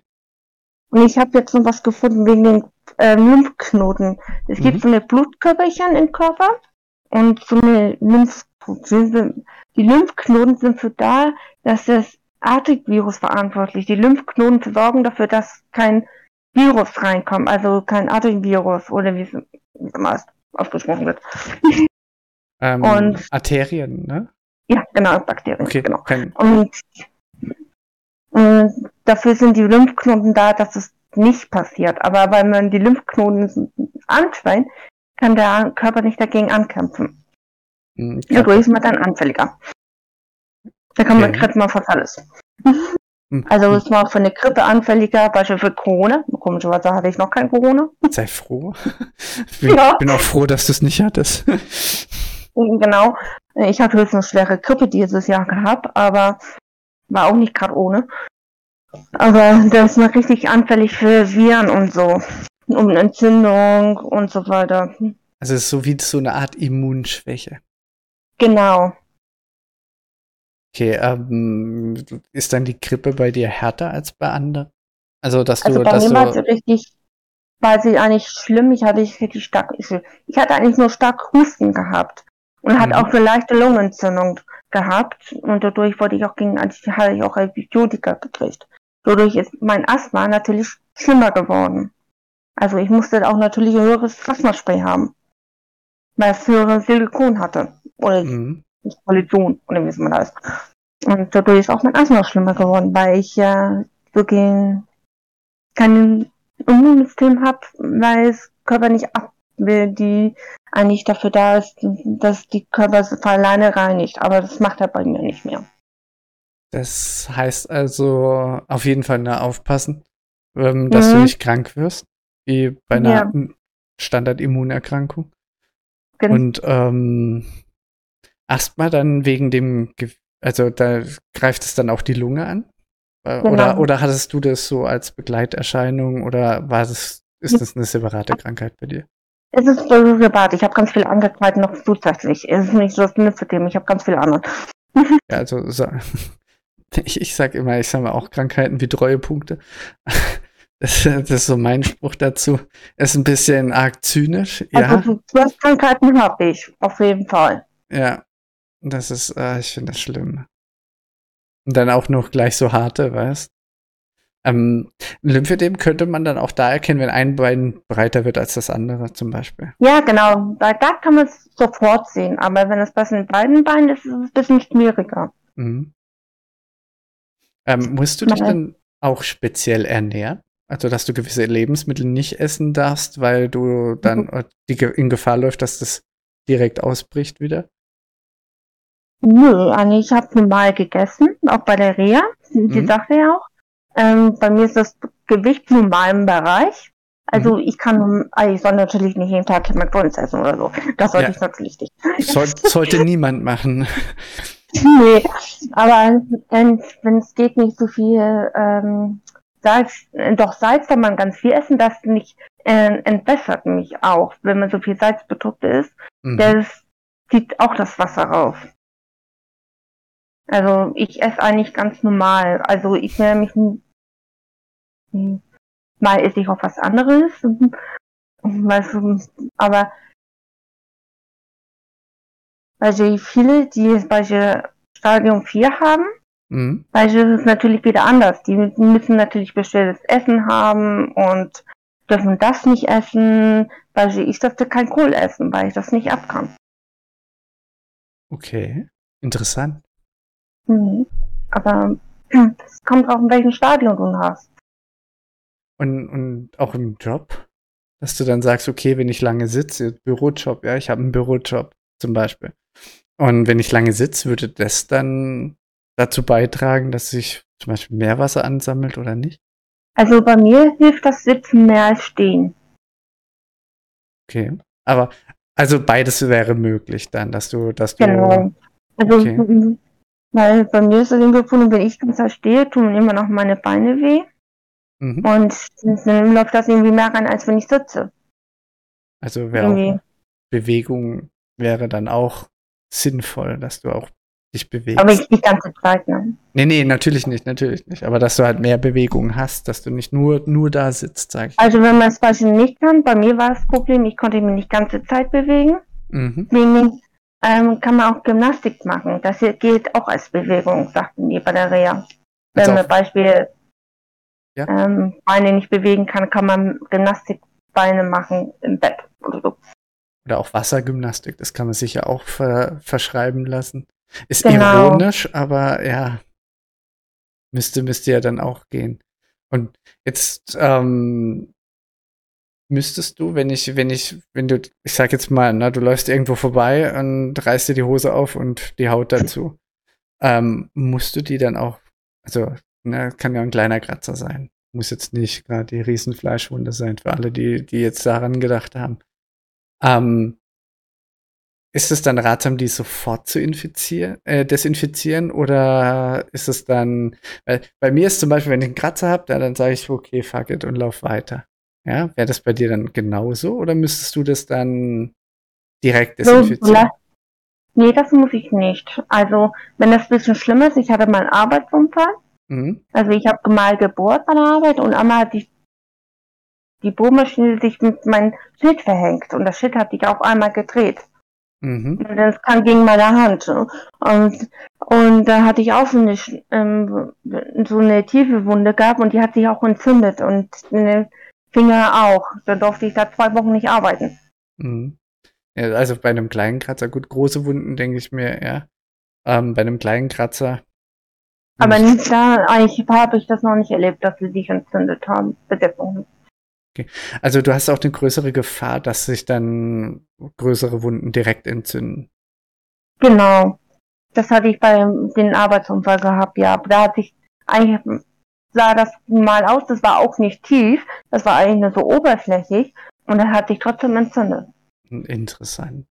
Speaker 2: Und ich habe jetzt noch was gefunden wegen den äh, Lymphknoten. Es mhm. gibt so eine Blutkörperchen im Körper und so eine Lymphknoten. Die Lymphknoten sind für da, dass das Artig-Virus verantwortlich. Die Lymphknoten sorgen dafür, dass kein Virus reinkommt, also kein Artig-Virus oder wie es immer ausgesprochen wird.
Speaker 1: Ähm, und Arterien, ne?
Speaker 2: Ja, genau, Bakterien. Okay, genau. Kein... Und, und dafür sind die Lymphknoten da, dass es nicht passiert. Aber wenn man die Lymphknoten anschweißt, kann der Körper nicht dagegen ankämpfen. Mhm, Dadurch ist man dann anfälliger. Da kann okay. man kriegt man fast alles. Hm. Also es war für eine Grippe anfälliger, beispielsweise für Corona. Komischerweise hatte ich noch kein Corona.
Speaker 1: Sei froh. Ich ja. bin auch froh, dass du es nicht hattest.
Speaker 2: Genau. Ich hatte höchstens schwere Grippe dieses Jahr gehabt, aber war auch nicht gerade ohne. Aber das ist man richtig anfällig für Viren und so. Um Entzündung und so weiter.
Speaker 1: Also es ist so wie so eine Art Immunschwäche.
Speaker 2: Genau.
Speaker 1: Okay, ähm, ist dann die Grippe bei dir härter als bei anderen? Also, dass also du, bei dass mir
Speaker 2: war richtig, war sie eigentlich schlimm. Ich hatte richtig stark, ich, ich hatte eigentlich nur stark Husten gehabt und mhm. hatte auch eine leichte Lungenentzündung gehabt und dadurch wurde ich auch gegen, hatte ich auch Antibiotika gekriegt. Dadurch ist mein Asthma natürlich schlimmer geworden. Also ich musste auch natürlich ein höheres Asthmaspray haben, weil es höhere Silikon hatte. Oder mhm. Koalition, oder wie man das. Und dadurch ist auch mein Asthma schlimmer geworden, weil ich ja wirklich kein Immunsystem habe, weil es Körper nicht ab will, die eigentlich dafür da ist, dass die Körper von alleine reinigt. Aber das macht er bei mir nicht mehr.
Speaker 1: Das heißt also auf jeden Fall nur aufpassen, ähm, dass mhm. du nicht krank wirst, wie bei einer ja. Standardimmunerkrankung. Genau. Und ähm, Asthma dann wegen dem, Ge also da greift es dann auch die Lunge an? Äh, genau. Oder, oder hattest du das so als Begleiterscheinung oder war das, ist das eine separate Krankheit bei dir?
Speaker 2: Es ist so separat. Ich habe ganz viele andere Krankheiten noch zusätzlich. Es ist nicht so das Lymphedem, ich habe ganz viele andere. [LAUGHS]
Speaker 1: ja, also so, [LAUGHS] ich, ich sag immer, ich sage mal auch Krankheiten wie Treuepunkte. [LAUGHS] Das, das, ist so mein Spruch dazu. Ist ein bisschen arg zynisch.
Speaker 2: Also ja. zwölf Krankheiten habe ich, auf jeden Fall.
Speaker 1: Ja, das ist, äh, ich finde das schlimm. Und dann auch noch gleich so harte, weißt Ähm, Lymphedem könnte man dann auch da erkennen, wenn ein Bein breiter wird als das andere zum Beispiel.
Speaker 2: Ja, genau. Weil da kann man es sofort sehen. Aber wenn es bei den beiden Beinen ist, ist es ein bisschen schwieriger. Mhm.
Speaker 1: Ähm, musst du dich dann auch speziell ernähren? Also, dass du gewisse Lebensmittel nicht essen darfst, weil du dann mhm. die in Gefahr läuft, dass das direkt ausbricht wieder?
Speaker 2: Nö, also ich habe normal gegessen, auch bei der Reha, die mhm. sagte ja auch. Ähm, bei mir ist das Gewicht normal im Bereich. Also mhm. ich kann, also ich soll natürlich nicht jeden Tag McDonalds essen oder so. Das sollte ja. ich natürlich nicht.
Speaker 1: Soll, sollte [LAUGHS] niemand machen.
Speaker 2: Nee, aber wenn es geht nicht so viel ähm, Salz, doch Salz kann man ganz viel essen, das nicht äh, entwässert mich auch, wenn man so viel Salzprodukte isst. Mhm. Das zieht auch das Wasser raus. Also ich esse eigentlich ganz normal. Also ich werde mich mal esse ich auch was anderes. [LAUGHS] Du, aber also viele, die beispielsweise Stadium 4 haben, mhm. ist es natürlich wieder anders. Die müssen natürlich bestelltes Essen haben und dürfen das nicht essen. Beispielsweise ich durfte kein Kohl essen, weil ich das nicht abkann.
Speaker 1: Okay, interessant.
Speaker 2: Mhm. Aber es kommt auch in welchem Stadion du hast.
Speaker 1: Und, und auch im Job, dass du dann sagst, okay, wenn ich lange sitze, Bürojob, ja, ich habe einen Bürojob zum Beispiel. Und wenn ich lange sitze, würde das dann dazu beitragen, dass sich zum Beispiel Meerwasser ansammelt oder nicht?
Speaker 2: Also bei mir hilft das Sitzen mehr als Stehen.
Speaker 1: Okay. Aber also beides wäre möglich dann, dass du, dass du.
Speaker 2: Genau. Also okay. Weil bei mir ist es irgendwie gefunden, wenn ich ganz stehe, tun immer noch meine Beine weh. Mhm. Und dann läuft das irgendwie mehr rein, als wenn ich sitze.
Speaker 1: Also wäre Bewegung wäre dann auch sinnvoll, dass du auch dich bewegst.
Speaker 2: Aber nicht die ganze Zeit, ne?
Speaker 1: Nee, nee, natürlich nicht, natürlich nicht. Aber dass du halt mehr Bewegung hast, dass du nicht nur, nur da sitzt, sag ich.
Speaker 2: Also wenn man es beispielsweise nicht kann, bei mir war das Problem, ich konnte mich nicht die ganze Zeit bewegen. Mhm. Wegen ähm, kann man auch Gymnastik machen. Das hier geht auch als Bewegung, sagten die bei der Reha. Wenn also man Beispiel ja? ähm, Beine nicht bewegen kann, kann man Gymnastikbeine machen im Bett oder so.
Speaker 1: Oder auch Wassergymnastik, das kann man sich ja auch ver verschreiben lassen. Ist genau. ironisch, aber ja, müsste, müsste ja dann auch gehen. Und jetzt ähm, müsstest du, wenn ich, wenn ich, wenn du, ich sag jetzt mal, na, du läufst irgendwo vorbei und reißt dir die Hose auf und die Haut dazu, ähm, musst du die dann auch, also, na, kann ja ein kleiner Kratzer sein. Muss jetzt nicht gerade die Riesenfleischwunde sein für alle, die, die jetzt daran gedacht haben. Ähm, ist es dann ratsam, die sofort zu infizieren, äh, desinfizieren oder ist es dann, weil bei mir ist zum Beispiel, wenn ich einen Kratzer habe, dann sage ich, okay, fuck it und lauf weiter. Ja, wäre das bei dir dann genauso oder müsstest du das dann direkt desinfizieren?
Speaker 2: Nee, das muss ich nicht. Also, wenn das ein bisschen schlimmer ist, ich hatte mal einen Arbeitsunfall. Mhm. Also, ich habe mal gebohrt bei der Arbeit und einmal hatte ich die Bohrmaschine sich mit meinem Schild verhängt und das Schild hat sich auf einmal gedreht. Mhm. Und das kam gegen meine Hand. Und, und da hatte ich auch so eine, ähm, so eine tiefe Wunde gehabt und die hat sich auch entzündet und eine Finger auch. Da durfte ich da zwei Wochen nicht arbeiten. Mhm.
Speaker 1: Ja, also bei einem kleinen Kratzer, gut, große Wunden denke ich mir, ja. Ähm, bei einem kleinen Kratzer.
Speaker 2: Aber nicht da, eigentlich habe ich das noch nicht erlebt, dass sie sich entzündet haben. Bedeckung.
Speaker 1: Okay. Also du hast auch eine größere Gefahr, dass sich dann größere Wunden direkt entzünden.
Speaker 2: Genau. Das hatte ich bei dem Arbeitsunfall gehabt, ja. Aber da hatte ich eigentlich sah das mal aus, das war auch nicht tief, das war eigentlich nur so oberflächlich und er hat sich trotzdem entzündet.
Speaker 1: Interessant.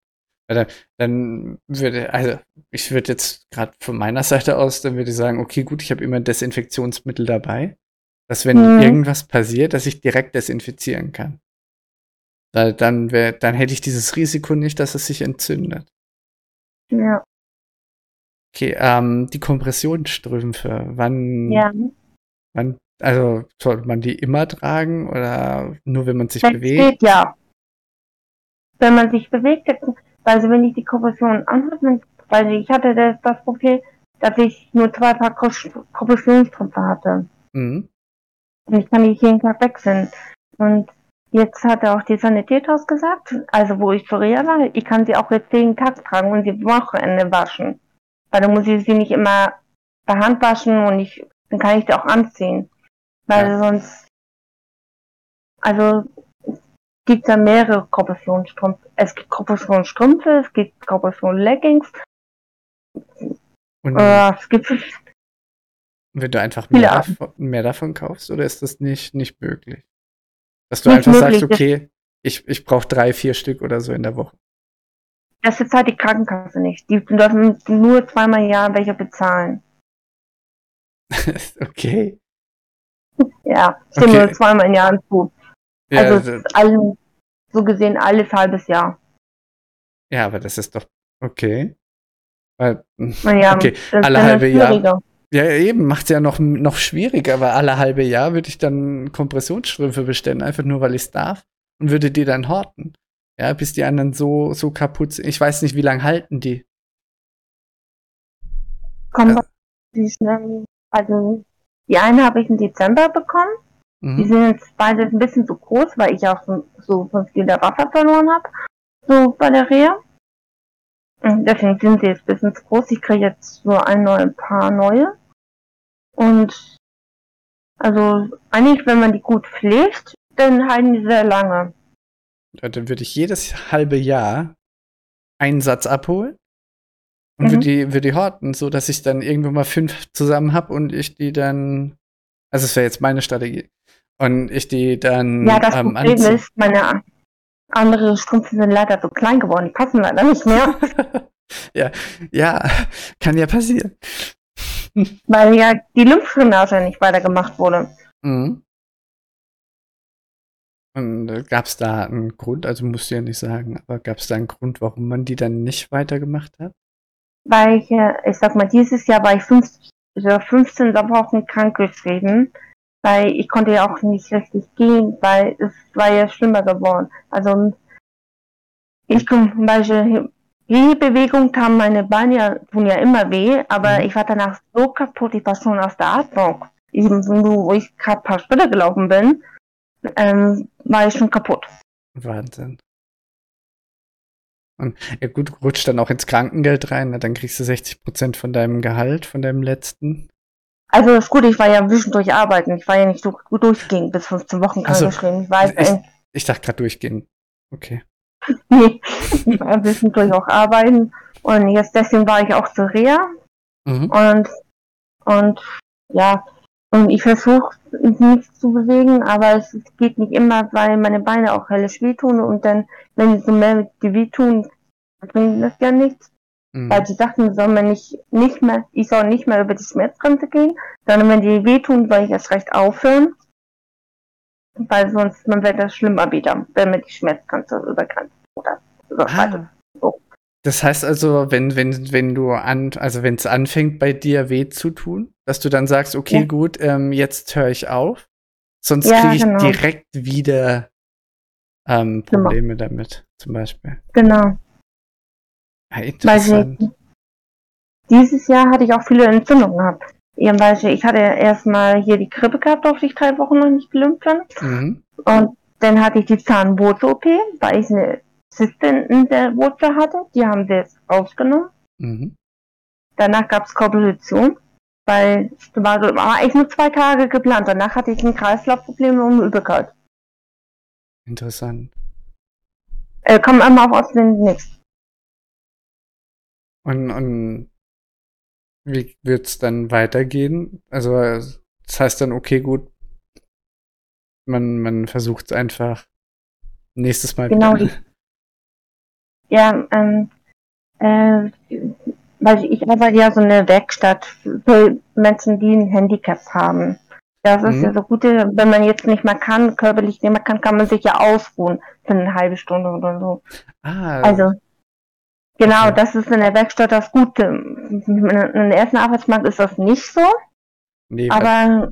Speaker 1: Dann, dann würde, also ich würde jetzt gerade von meiner Seite aus, dann würde ich sagen, okay, gut, ich habe immer Desinfektionsmittel dabei, dass wenn mhm. irgendwas passiert, dass ich direkt desinfizieren kann. Da, dann, wär, dann hätte ich dieses Risiko nicht, dass es sich entzündet.
Speaker 2: Ja.
Speaker 1: Okay, ähm, die Kompressionsstrümpfe, wann, ja. Man, also sollte man die immer tragen oder nur wenn man sich das bewegt? Geht,
Speaker 2: ja. Wenn man sich bewegt, also wenn ich die Kompression anhatte, weil ich hatte das, das Problem, dass ich nur zwei Paar Kompressionsstrümpfe hatte. Mhm. Und ich kann nicht jeden Tag wechseln. Und jetzt hat er auch die Sanitäthaus gesagt, also wo ich zur Reha war, ich kann sie auch jetzt jeden Tag tragen und sie Wochenende waschen. Weil dann muss ich sie nicht immer per Hand waschen und ich, dann kann ich sie auch anziehen. Weil ja. sonst, also gibt da mehrere Kompressionsstrümpfe. Es gibt Kompressionsstrümpfe, es gibt Kompression-Leggings.
Speaker 1: Und äh, es gibt wenn du einfach mehr, davon, mehr davon kaufst, oder ist das nicht, nicht möglich? Dass du nicht einfach möglich, sagst, okay, ich, ich brauche drei, vier Stück oder so in der Woche.
Speaker 2: Das bezahlt die Krankenkasse nicht. Die dürfen nur zweimal im Jahr welche bezahlen. [LAUGHS]
Speaker 1: okay.
Speaker 2: Ja, stimmt okay. zweimal im Jahr zu. Ja, also all, so gesehen alles halbes Jahr.
Speaker 1: Ja, aber das ist doch okay. Weil, ja, okay, alle halbe Jahr. Ja, eben, macht es ja noch, noch schwieriger, weil alle halbe Jahr würde ich dann Kompressionsstrümpfe bestellen, einfach nur, weil ich es darf und würde die dann horten. Ja, bis die anderen so, so kaputt sind. Ich weiß nicht, wie lange halten die.
Speaker 2: Kommt äh. die schnell, also die eine habe ich im Dezember bekommen. Mhm. Die sind jetzt beide ein bisschen zu groß, weil ich auch so, so fünf Liter Wasser verloren habe. So bei der Rehe. Deswegen sind sie jetzt ein bisschen zu groß. Ich kriege jetzt nur ein neues Paar neue. Und also eigentlich, wenn man die gut pflegt, dann halten die sehr lange.
Speaker 1: Ja, dann würde ich jedes halbe Jahr einen Satz abholen und mhm. würde die, würd die horten, so dass ich dann irgendwo mal fünf zusammen habe und ich die dann. Also, es wäre jetzt meine Strategie. Und ich die dann.
Speaker 2: Ja, das ähm, Problem ist, meine andere Strümpfe sind leider so klein geworden, die passen leider nicht mehr. [LAUGHS]
Speaker 1: ja, ja, kann ja passieren.
Speaker 2: Weil ja die Lymphdrainage nicht weitergemacht wurde. Mhm.
Speaker 1: Und äh, gab es da einen Grund, also musst du ja nicht sagen, aber gab es da einen Grund, warum man die dann nicht weitergemacht hat?
Speaker 2: Weil ich, äh, ich sag mal, dieses Jahr war ich 15, 15 Wochen krankgeschrieben, weil ich konnte ja auch nicht richtig gehen, weil es war ja schlimmer geworden. Also ich zum Beispiel die Bewegung haben meine Beine ja, tun ja immer weh, aber mhm. ich war danach so kaputt, ich war schon aus der Atmung. Ich, wo ich gerade ein paar Schritte gelaufen bin, ähm, war ich schon kaputt.
Speaker 1: Wahnsinn. Und ja gut, rutscht dann auch ins Krankengeld rein, dann kriegst du 60 Prozent von deinem Gehalt, von deinem letzten.
Speaker 2: Also ist gut, ich war ja zwischendurch arbeiten. Ich war ja nicht so gut durchgehend bis 15 Wochen krankgeschrieben.
Speaker 1: Also, ich, weiß, ich, ich dachte gerade durchgehen. Okay. [LAUGHS]
Speaker 2: nee, ich war ein bisschen durch auch arbeiten. Und jetzt deswegen war ich auch zur Reha. Mhm. Und, und ja, und ich versuche nichts zu bewegen, aber es geht nicht immer, weil meine Beine auch helle wehtun und dann, wenn sie so mehr die wehtun, bringt das ja nichts. Mhm. Weil die sagten, soll man nicht, nicht mehr, ich soll nicht mehr über die Schmerzgrenze gehen, sondern wenn die wehtun, soll ich erst recht aufhören weil sonst man wird das schlimmer wieder, wenn man die Schmerzgrenze übergrenzt oder überschreitet. Ah.
Speaker 1: Das heißt also, wenn, wenn, wenn du an, also wenn es anfängt bei dir weh zu tun, dass du dann sagst, okay, ja. gut, ähm, jetzt höre ich auf. Sonst ja, kriege ich genau. direkt wieder ähm, genau. Probleme genau. damit, zum Beispiel.
Speaker 2: Genau.
Speaker 1: Ja, interessant.
Speaker 2: Weil ich, dieses Jahr hatte ich auch viele Entzündungen gehabt. Beispiel, ich hatte erstmal hier die Grippe gehabt, durfte ich drei Wochen noch nicht gelümpfen. Mhm. Und dann hatte ich die Zahnwurzel-OP, weil ich eine Zyste in der Wurzel hatte. Die haben wir jetzt rausgenommen. Mhm. Danach gab es Komposition, weil es war, war eigentlich nur zwei Tage geplant. Danach hatte ich ein Kreislaufproblem und Übelkeit.
Speaker 1: Interessant.
Speaker 2: Äh, komm einmal auf aus dem Nix.
Speaker 1: Und, und wie wird es dann weitergehen? Also, das heißt dann, okay, gut, man, man versucht es einfach nächstes Mal
Speaker 2: genau wieder. Ja, ähm, äh, weil ich arbeite ja so eine Werkstatt für Menschen, die ein Handicap haben. Das ist mhm. ja so gut, wenn man jetzt nicht mehr kann, körperlich nicht mehr kann, kann man sich ja ausruhen für eine halbe Stunde oder so. Ah, also Genau, okay. das ist in der Werkstatt das Gute. In der ersten Arbeitsmarkt ist das nicht so. Nee, aber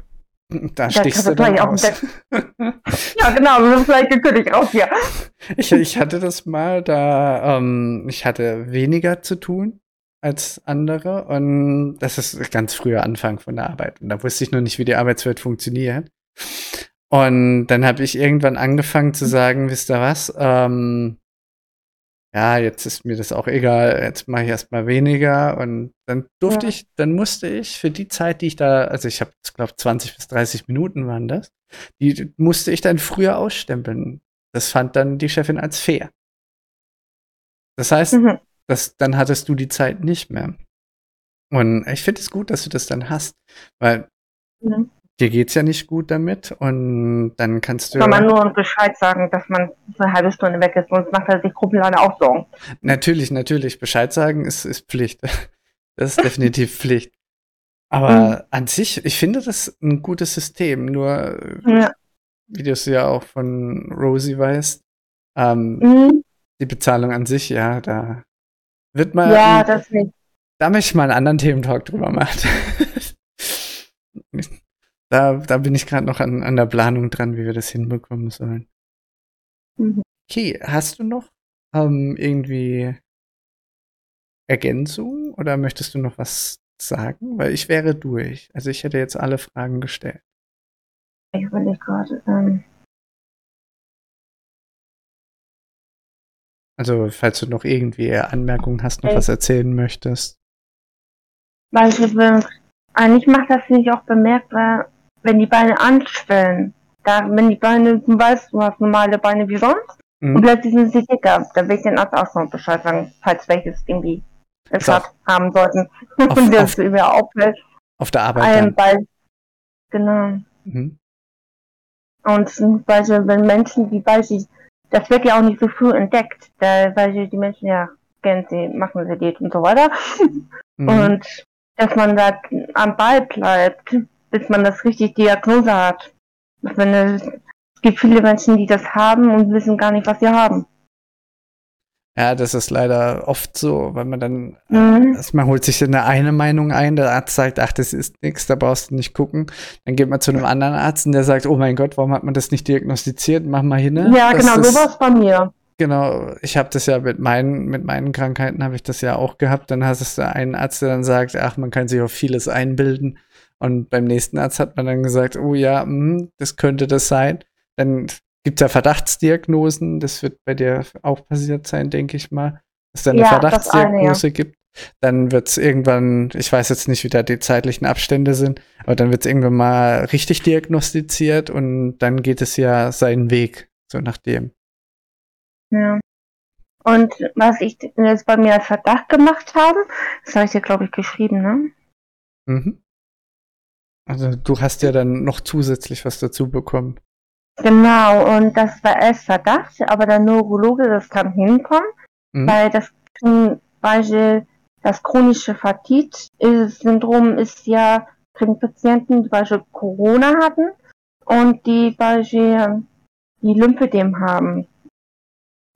Speaker 1: da [LAUGHS] stichst du dann aus. [LAUGHS]
Speaker 2: ja, genau, das ist vielleicht gekündigt raus, ja.
Speaker 1: Ich, ich hatte das mal, da ähm, ich hatte weniger zu tun als andere und das ist ganz früher Anfang von der Arbeit und da wusste ich noch nicht, wie die Arbeitswelt funktioniert. Und dann habe ich irgendwann angefangen zu sagen, wisst ihr was? Ähm, ja, jetzt ist mir das auch egal, jetzt mache ich erstmal weniger. Und dann durfte ja. ich, dann musste ich für die Zeit, die ich da, also ich habe, glaube 20 bis 30 Minuten waren das, die musste ich dann früher ausstempeln. Das fand dann die Chefin als fair. Das heißt, mhm. Das, dann hattest du die Zeit nicht mehr. Und ich finde es gut, dass du das dann hast, weil mhm dir geht's ja nicht gut damit und dann kannst du.
Speaker 2: Kann man nur Bescheid sagen, dass man eine halbe Stunde weg ist, sonst macht er sich Gruppenleiter auch Sorgen.
Speaker 1: Natürlich, natürlich. Bescheid sagen ist, ist Pflicht. [LAUGHS] Das ist definitiv Pflicht. Aber mhm. an sich, ich finde das ein gutes System, nur ja. wie du es ja auch von Rosie weißt, ähm, mhm. die Bezahlung an sich, ja, da wird mal.
Speaker 2: Ja, das nicht.
Speaker 1: Da möchte ich mal einen anderen Thementalk drüber machen. [LAUGHS] Da, da bin ich gerade noch an, an der Planung dran, wie wir das hinbekommen sollen. Mhm. Okay, hast du noch ähm, irgendwie Ergänzung oder möchtest du noch was sagen? Weil ich wäre durch. Also ich hätte jetzt alle Fragen gestellt.
Speaker 2: Ich überlege gerade. Ähm
Speaker 1: also, falls du noch irgendwie Anmerkungen hast, noch ich was erzählen möchtest.
Speaker 2: Weil ich eigentlich macht das nicht auch bemerkbar, wenn die Beine anschwellen, da, wenn die Beine, du weißt, du hast normale Beine wie sonst, mhm. und plötzlich sind sie dicker, dann will ich den Arzt auch noch Bescheid sagen, falls welches irgendwie es haben sollten. [LAUGHS]
Speaker 1: Auf, und das auf, über auffällt. Auf der Arbeit. Ein
Speaker 2: Bein, genau. Mhm. Und zum Beispiel, wenn Menschen, die Beispiel, das wird ja auch nicht so früh entdeckt, da, weil die Menschen ja kennen, sie machen sie Diät und so weiter. Mhm. Und dass man da am Ball bleibt, bis man das richtig Diagnose hat. Wenn es, es gibt viele Menschen, die das haben und wissen gar nicht, was sie haben.
Speaker 1: Ja, das ist leider oft so, weil man dann, mhm. also man holt sich eine eine Meinung ein, der Arzt sagt, ach, das ist nichts, da brauchst du nicht gucken. Dann geht man zu einem anderen Arzt und der sagt, oh mein Gott, warum hat man das nicht diagnostiziert? Mach mal hin.
Speaker 2: Ja, das genau, so war es bei mir.
Speaker 1: Genau, ich habe das ja mit meinen, mit meinen Krankheiten habe ich das ja auch gehabt. Dann hast du einen Arzt, der dann sagt, ach, man kann sich auf vieles einbilden. Und beim nächsten Arzt hat man dann gesagt, oh ja, mh, hm, das könnte das sein. Dann gibt es ja Verdachtsdiagnosen, das wird bei dir auch passiert sein, denke ich mal, dass es da eine ja, Verdachtsdiagnose eine, ja. gibt. Dann wird es irgendwann, ich weiß jetzt nicht, wie da die zeitlichen Abstände sind, aber dann wird es irgendwann mal richtig diagnostiziert und dann geht es ja seinen Weg, so nachdem.
Speaker 2: Ja. Und was ich jetzt bei mir als Verdacht gemacht habe, das habe ich dir, glaube ich, geschrieben, ne? Mhm.
Speaker 1: Also du hast ja dann noch zusätzlich was dazu bekommen.
Speaker 2: Genau, und das war erst Verdacht, aber der Neurologe, das kann hinkommen, mhm. weil das weil das chronische Fatigue-Syndrom ist ja kriegen Patienten, die beispielsweise Corona hatten und die beispielsweise die Lymphedem haben.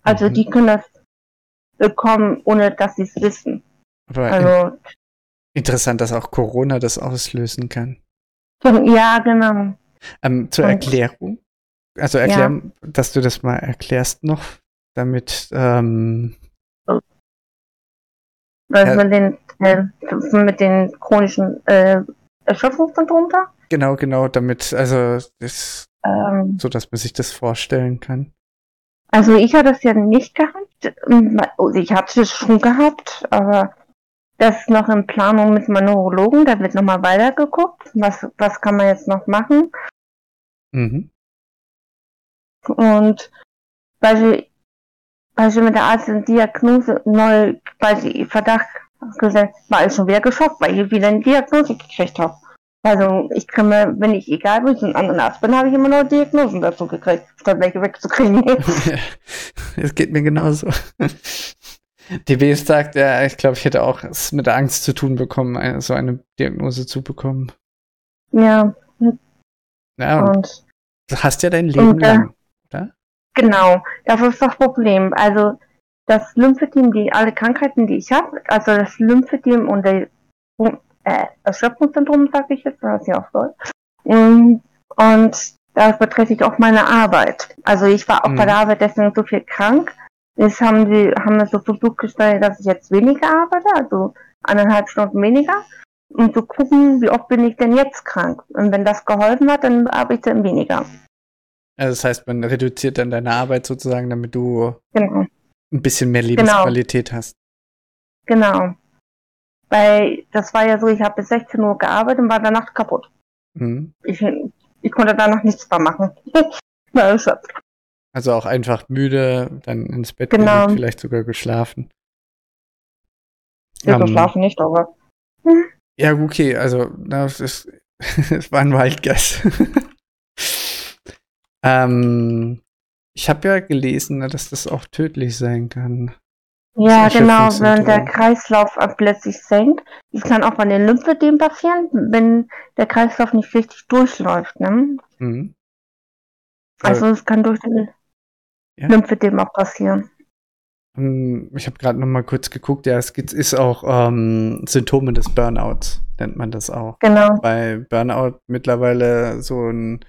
Speaker 2: Also mhm. die können das bekommen, ohne dass sie es wissen.
Speaker 1: Aber also, interessant, dass auch Corona das auslösen kann.
Speaker 2: Ja, genau.
Speaker 1: Ähm, zur Erklärung. Also erklären, ja. dass du das mal erklärst noch, damit ähm,
Speaker 2: Was äh, mit den, äh, mit den chronischen äh, Erschöpfungssyndrom da?
Speaker 1: Genau, genau, damit, also das, ähm, so dass man sich das vorstellen kann.
Speaker 2: Also ich habe das ja nicht gehabt. Also ich hatte es schon gehabt, aber das ist noch in Planung mit meinem Neurologen, da wird nochmal weitergeguckt. Was, was kann man jetzt noch machen? Mhm. Und weil sie mit der Arzt eine Diagnose neu, weil sie Verdacht gesagt, war ich schon wieder geschockt, weil ich wieder eine Diagnose gekriegt habe. Also ich kann mir, wenn ich egal wo ich ein anderer Arzt bin, habe ich immer noch Diagnosen dazu gekriegt, statt welche wegzukriegen. [LAUGHS] [LAUGHS]
Speaker 1: Es geht mir genauso. [LAUGHS] DB sagt, ja, ich glaube, ich hätte auch es mit Angst zu tun bekommen, so eine Diagnose zu bekommen.
Speaker 2: Ja.
Speaker 1: Ja, und du hast ja dein Leben und, äh, lang?
Speaker 2: Genau, das ist das Problem. Also das Lymphedem, die alle Krankheiten, die ich habe, also das Lymphedem und der äh, Erschöpfungssyndrom, sage ich jetzt, das ist ja auch Deutsch. Und, und das betrifft ich auch meine Arbeit. Also ich war auch mhm. bei der Arbeit deswegen so viel krank, Jetzt haben sie haben es so versucht gestellt, dass ich jetzt weniger arbeite, also eineinhalb Stunden weniger. um zu gucken, wie oft bin ich denn jetzt krank. Und wenn das geholfen hat, dann arbeite ich dann weniger.
Speaker 1: Also das heißt, man reduziert dann deine Arbeit sozusagen, damit du genau. ein bisschen mehr. Lebensqualität genau. hast.
Speaker 2: Genau. Weil das war ja so, ich habe bis 16 Uhr gearbeitet und war danach kaputt. Mhm. Ich, ich konnte danach nichts mehr machen. [LAUGHS] war erschöpft.
Speaker 1: Also auch einfach müde, dann ins Bett genau. gelegt, vielleicht sogar geschlafen.
Speaker 2: Ja, um, geschlafen nicht, aber.
Speaker 1: Ja, okay, also das, ist, [LAUGHS] das war ein Wild Guess. [LAUGHS] ähm, ich habe ja gelesen, dass das auch tödlich sein kann.
Speaker 2: Ja, genau, wenn der Kreislauf plötzlich senkt. Das kann auch bei den Lymphödem passieren, wenn der Kreislauf nicht richtig durchläuft. Ne? Mhm. Also es kann durch den ja. Lymphödem auch passieren.
Speaker 1: Hm, ich habe gerade noch mal kurz geguckt, ja, es ist auch ähm, Symptome des Burnouts, nennt man das auch.
Speaker 2: Genau.
Speaker 1: Weil Burnout mittlerweile so ein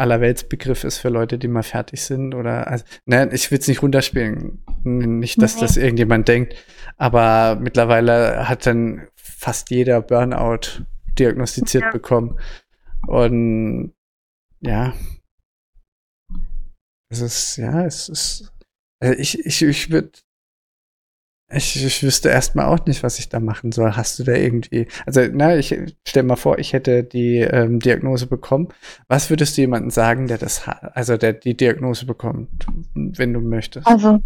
Speaker 1: Allerweltsbegriff ist für Leute, die mal fertig sind oder, also, ne, ich will es nicht runterspielen, nicht, dass nee. das irgendjemand denkt, aber mittlerweile hat dann fast jeder Burnout diagnostiziert ja. bekommen und ja, es ist, ja, es ist, also ich, ich, ich würde, ich, ich wüsste erstmal auch nicht, was ich da machen soll. Hast du da irgendwie, also, na, ich stell mal vor, ich hätte die ähm, Diagnose bekommen. Was würdest du jemandem sagen, der das hat, also der die Diagnose bekommt, wenn du möchtest?
Speaker 2: Also,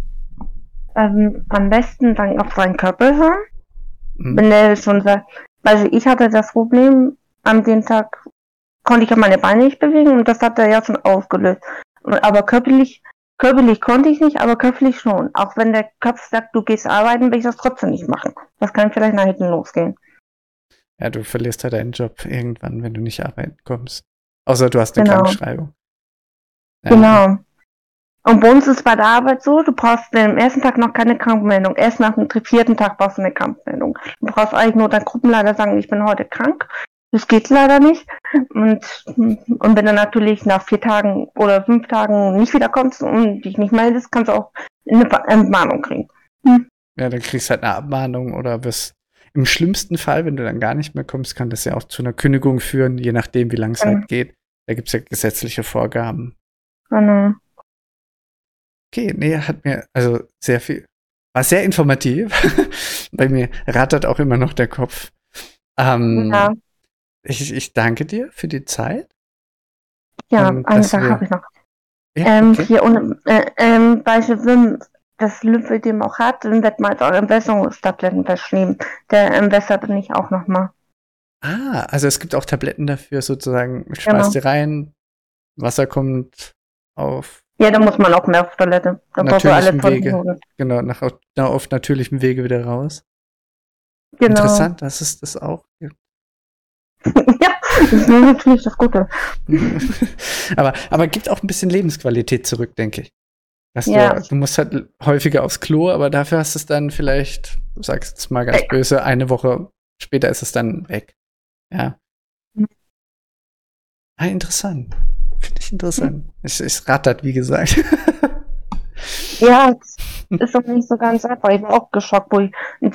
Speaker 2: ähm, am besten dann auf seinen Körper hören. Hm. Wenn der schon sagt, also ich hatte das Problem, an dem Tag konnte ich meine Beine nicht bewegen und das hat er ja schon ausgelöst. Aber körperlich, körperlich konnte ich nicht, aber körperlich schon. Auch wenn der Kopf sagt, du gehst arbeiten, will ich das trotzdem nicht machen. Das kann vielleicht nach hinten losgehen.
Speaker 1: Ja, du verlierst halt deinen Job irgendwann, wenn du nicht arbeiten kommst. Außer du hast eine genau. Krankschreibung.
Speaker 2: Ja. Genau. Und bei uns ist bei der Arbeit so, du brauchst am ersten Tag noch keine Krankmeldung. Erst nach dem vierten Tag brauchst du eine Krankmeldung. Du brauchst eigentlich nur dein Gruppenleiter sagen, ich bin heute krank. Das geht leider nicht. Und, und wenn du natürlich nach vier Tagen oder fünf Tagen nicht wiederkommst und dich nicht meldest, kannst du auch eine Entmahnung kriegen. Hm.
Speaker 1: Ja, dann kriegst du halt eine Abmahnung oder wirst im schlimmsten Fall, wenn du dann gar nicht mehr kommst, kann das ja auch zu einer Kündigung führen, je nachdem, wie lange es halt geht. Da gibt es ja gesetzliche Vorgaben. Genau. Okay, nee, hat mir also sehr viel, war sehr informativ. [LAUGHS] Bei mir rattert auch immer noch der Kopf. Ähm, ja. Ich, ich danke dir für die Zeit.
Speaker 2: Ja, ähm, eine Sache habe ich noch. Ja, ähm, okay. Hier ohne, äh, ähm, Beispiel, das Lymphödem auch hat, dann wird mal auch Entwässerungstabletten verschrieben. Der entwässert nicht auch nochmal.
Speaker 1: Ah, also es gibt auch Tabletten dafür, sozusagen, schmeißt genau. rein, Wasser kommt auf.
Speaker 2: Ja, da muss man auch mehr auf Toilette. Da
Speaker 1: natürlichem alle Wege. Genau, nach, auf natürlichem Wege wieder raus. Genau. Interessant, dass es das auch gibt.
Speaker 2: Ja, das ist natürlich das Gute. [LAUGHS]
Speaker 1: aber, aber gibt auch ein bisschen Lebensqualität zurück, denke ich. Ja. du, du musst halt häufiger aufs Klo, aber dafür hast du es dann vielleicht, sagst es mal ganz weg. böse, eine Woche später ist es dann weg. Ja. Mhm. Ah, interessant. Finde ich interessant. Mhm. Es, es rattert, wie gesagt. [LAUGHS]
Speaker 2: ja, ist doch nicht so ganz einfach. Ich war auch geschockt, wo ich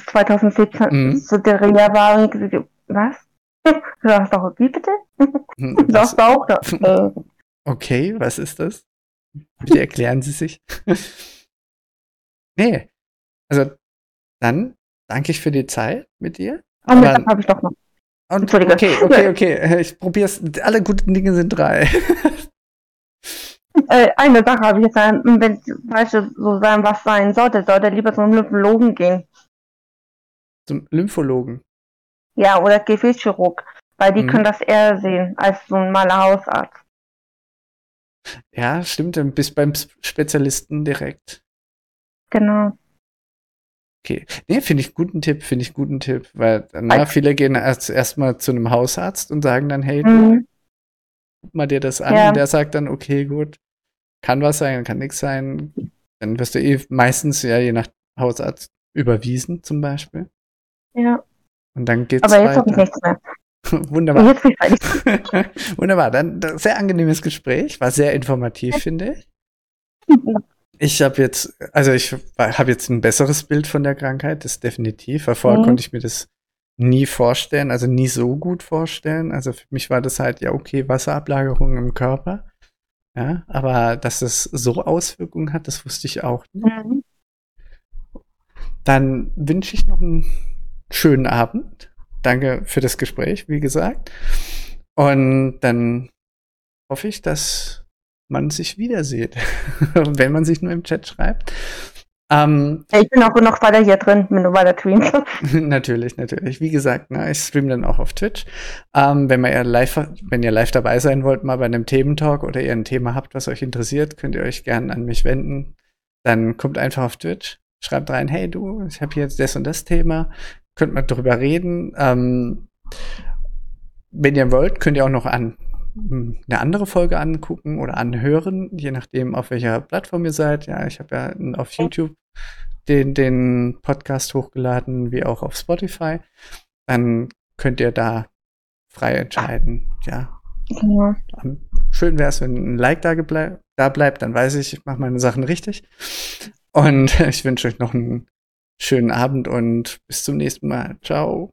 Speaker 2: 2014 mhm. zu der Reha war und gesagt, was? [LAUGHS] Du hast doch, wie bitte? Hm, [LAUGHS] du hast auch da. [LAUGHS] Äh.
Speaker 1: Okay, was ist das? Bitte erklären Sie sich. nee. Also, dann danke ich für die Zeit mit dir.
Speaker 2: Eine Sache habe ich doch noch.
Speaker 1: Und, Entschuldige. Okay, okay, okay. Ich probiere es. Alle guten Dinge sind drei.
Speaker 2: äh, eine Sache habe ich jetzt, wenn weißt du, so sein, was sein sollte, sollte lieber zum Lymphologen gehen.
Speaker 1: Zum Lymphologen?
Speaker 2: Ja, oder Gefäßchirurg, weil die mhm. können das eher sehen als so ein normaler Hausarzt.
Speaker 1: Ja, stimmt, dann bist beim Spezialisten direkt.
Speaker 2: Genau.
Speaker 1: Okay. Nee, finde ich guten Tipp, finde ich guten Tipp, weil na, viele gehen erst erstmal zu einem Hausarzt und sagen dann, hey, mhm. guck mal dir das an ja. und der sagt dann, okay, gut, kann was sein, kann nichts sein. Dann wirst du eh meistens ja je nach Hausarzt überwiesen zum Beispiel.
Speaker 2: Ja.
Speaker 1: Und dann geht's
Speaker 2: Aber jetzt habe ich nichts mehr. [LAUGHS]
Speaker 1: Wunderbar. Jetzt bin ich [LAUGHS] Wunderbar. Dann sehr angenehmes Gespräch. War sehr informativ, finde ich. Ich habe jetzt, also ich habe jetzt ein besseres Bild von der Krankheit, das definitiv. Weil vorher mhm. konnte ich mir das nie vorstellen, also nie so gut vorstellen. Also für mich war das halt, ja, okay, Wasserablagerung im Körper. Ja, aber dass es so Auswirkungen hat, das wusste ich auch nicht. Mhm. Dann wünsche ich noch einen schönen Abend. Danke für das Gespräch, wie gesagt. Und dann hoffe ich, dass man sich wieder sieht, [LAUGHS] wenn man sich nur im Chat schreibt.
Speaker 2: Ähm, ich bin auch noch weiter hier drin, wenn du weiter streamst. [LAUGHS]
Speaker 1: natürlich, natürlich. Wie gesagt, ne, ich streame dann auch auf Twitch. Ähm, wenn, ihr live, wenn ihr live dabei sein wollt, mal bei einem Thementalk oder ihr ein Thema habt, was euch interessiert, könnt ihr euch gerne an mich wenden. Dann kommt einfach auf Twitch, schreibt rein, hey du, ich habe hier jetzt das und das Thema, könnt mal drüber reden. Ähm, wenn ihr wollt, könnt ihr auch noch an eine andere Folge angucken oder anhören, je nachdem, auf welcher Plattform ihr seid. Ja, ich habe ja auf YouTube den, den Podcast hochgeladen, wie auch auf Spotify. Dann könnt ihr da frei entscheiden. Ja. ja. Schön wäre es, wenn ein Like da, da bleibt, dann weiß ich, ich mache meine Sachen richtig. Und [LAUGHS] ich wünsche euch noch einen schönen Abend und bis zum nächsten Mal. Ciao.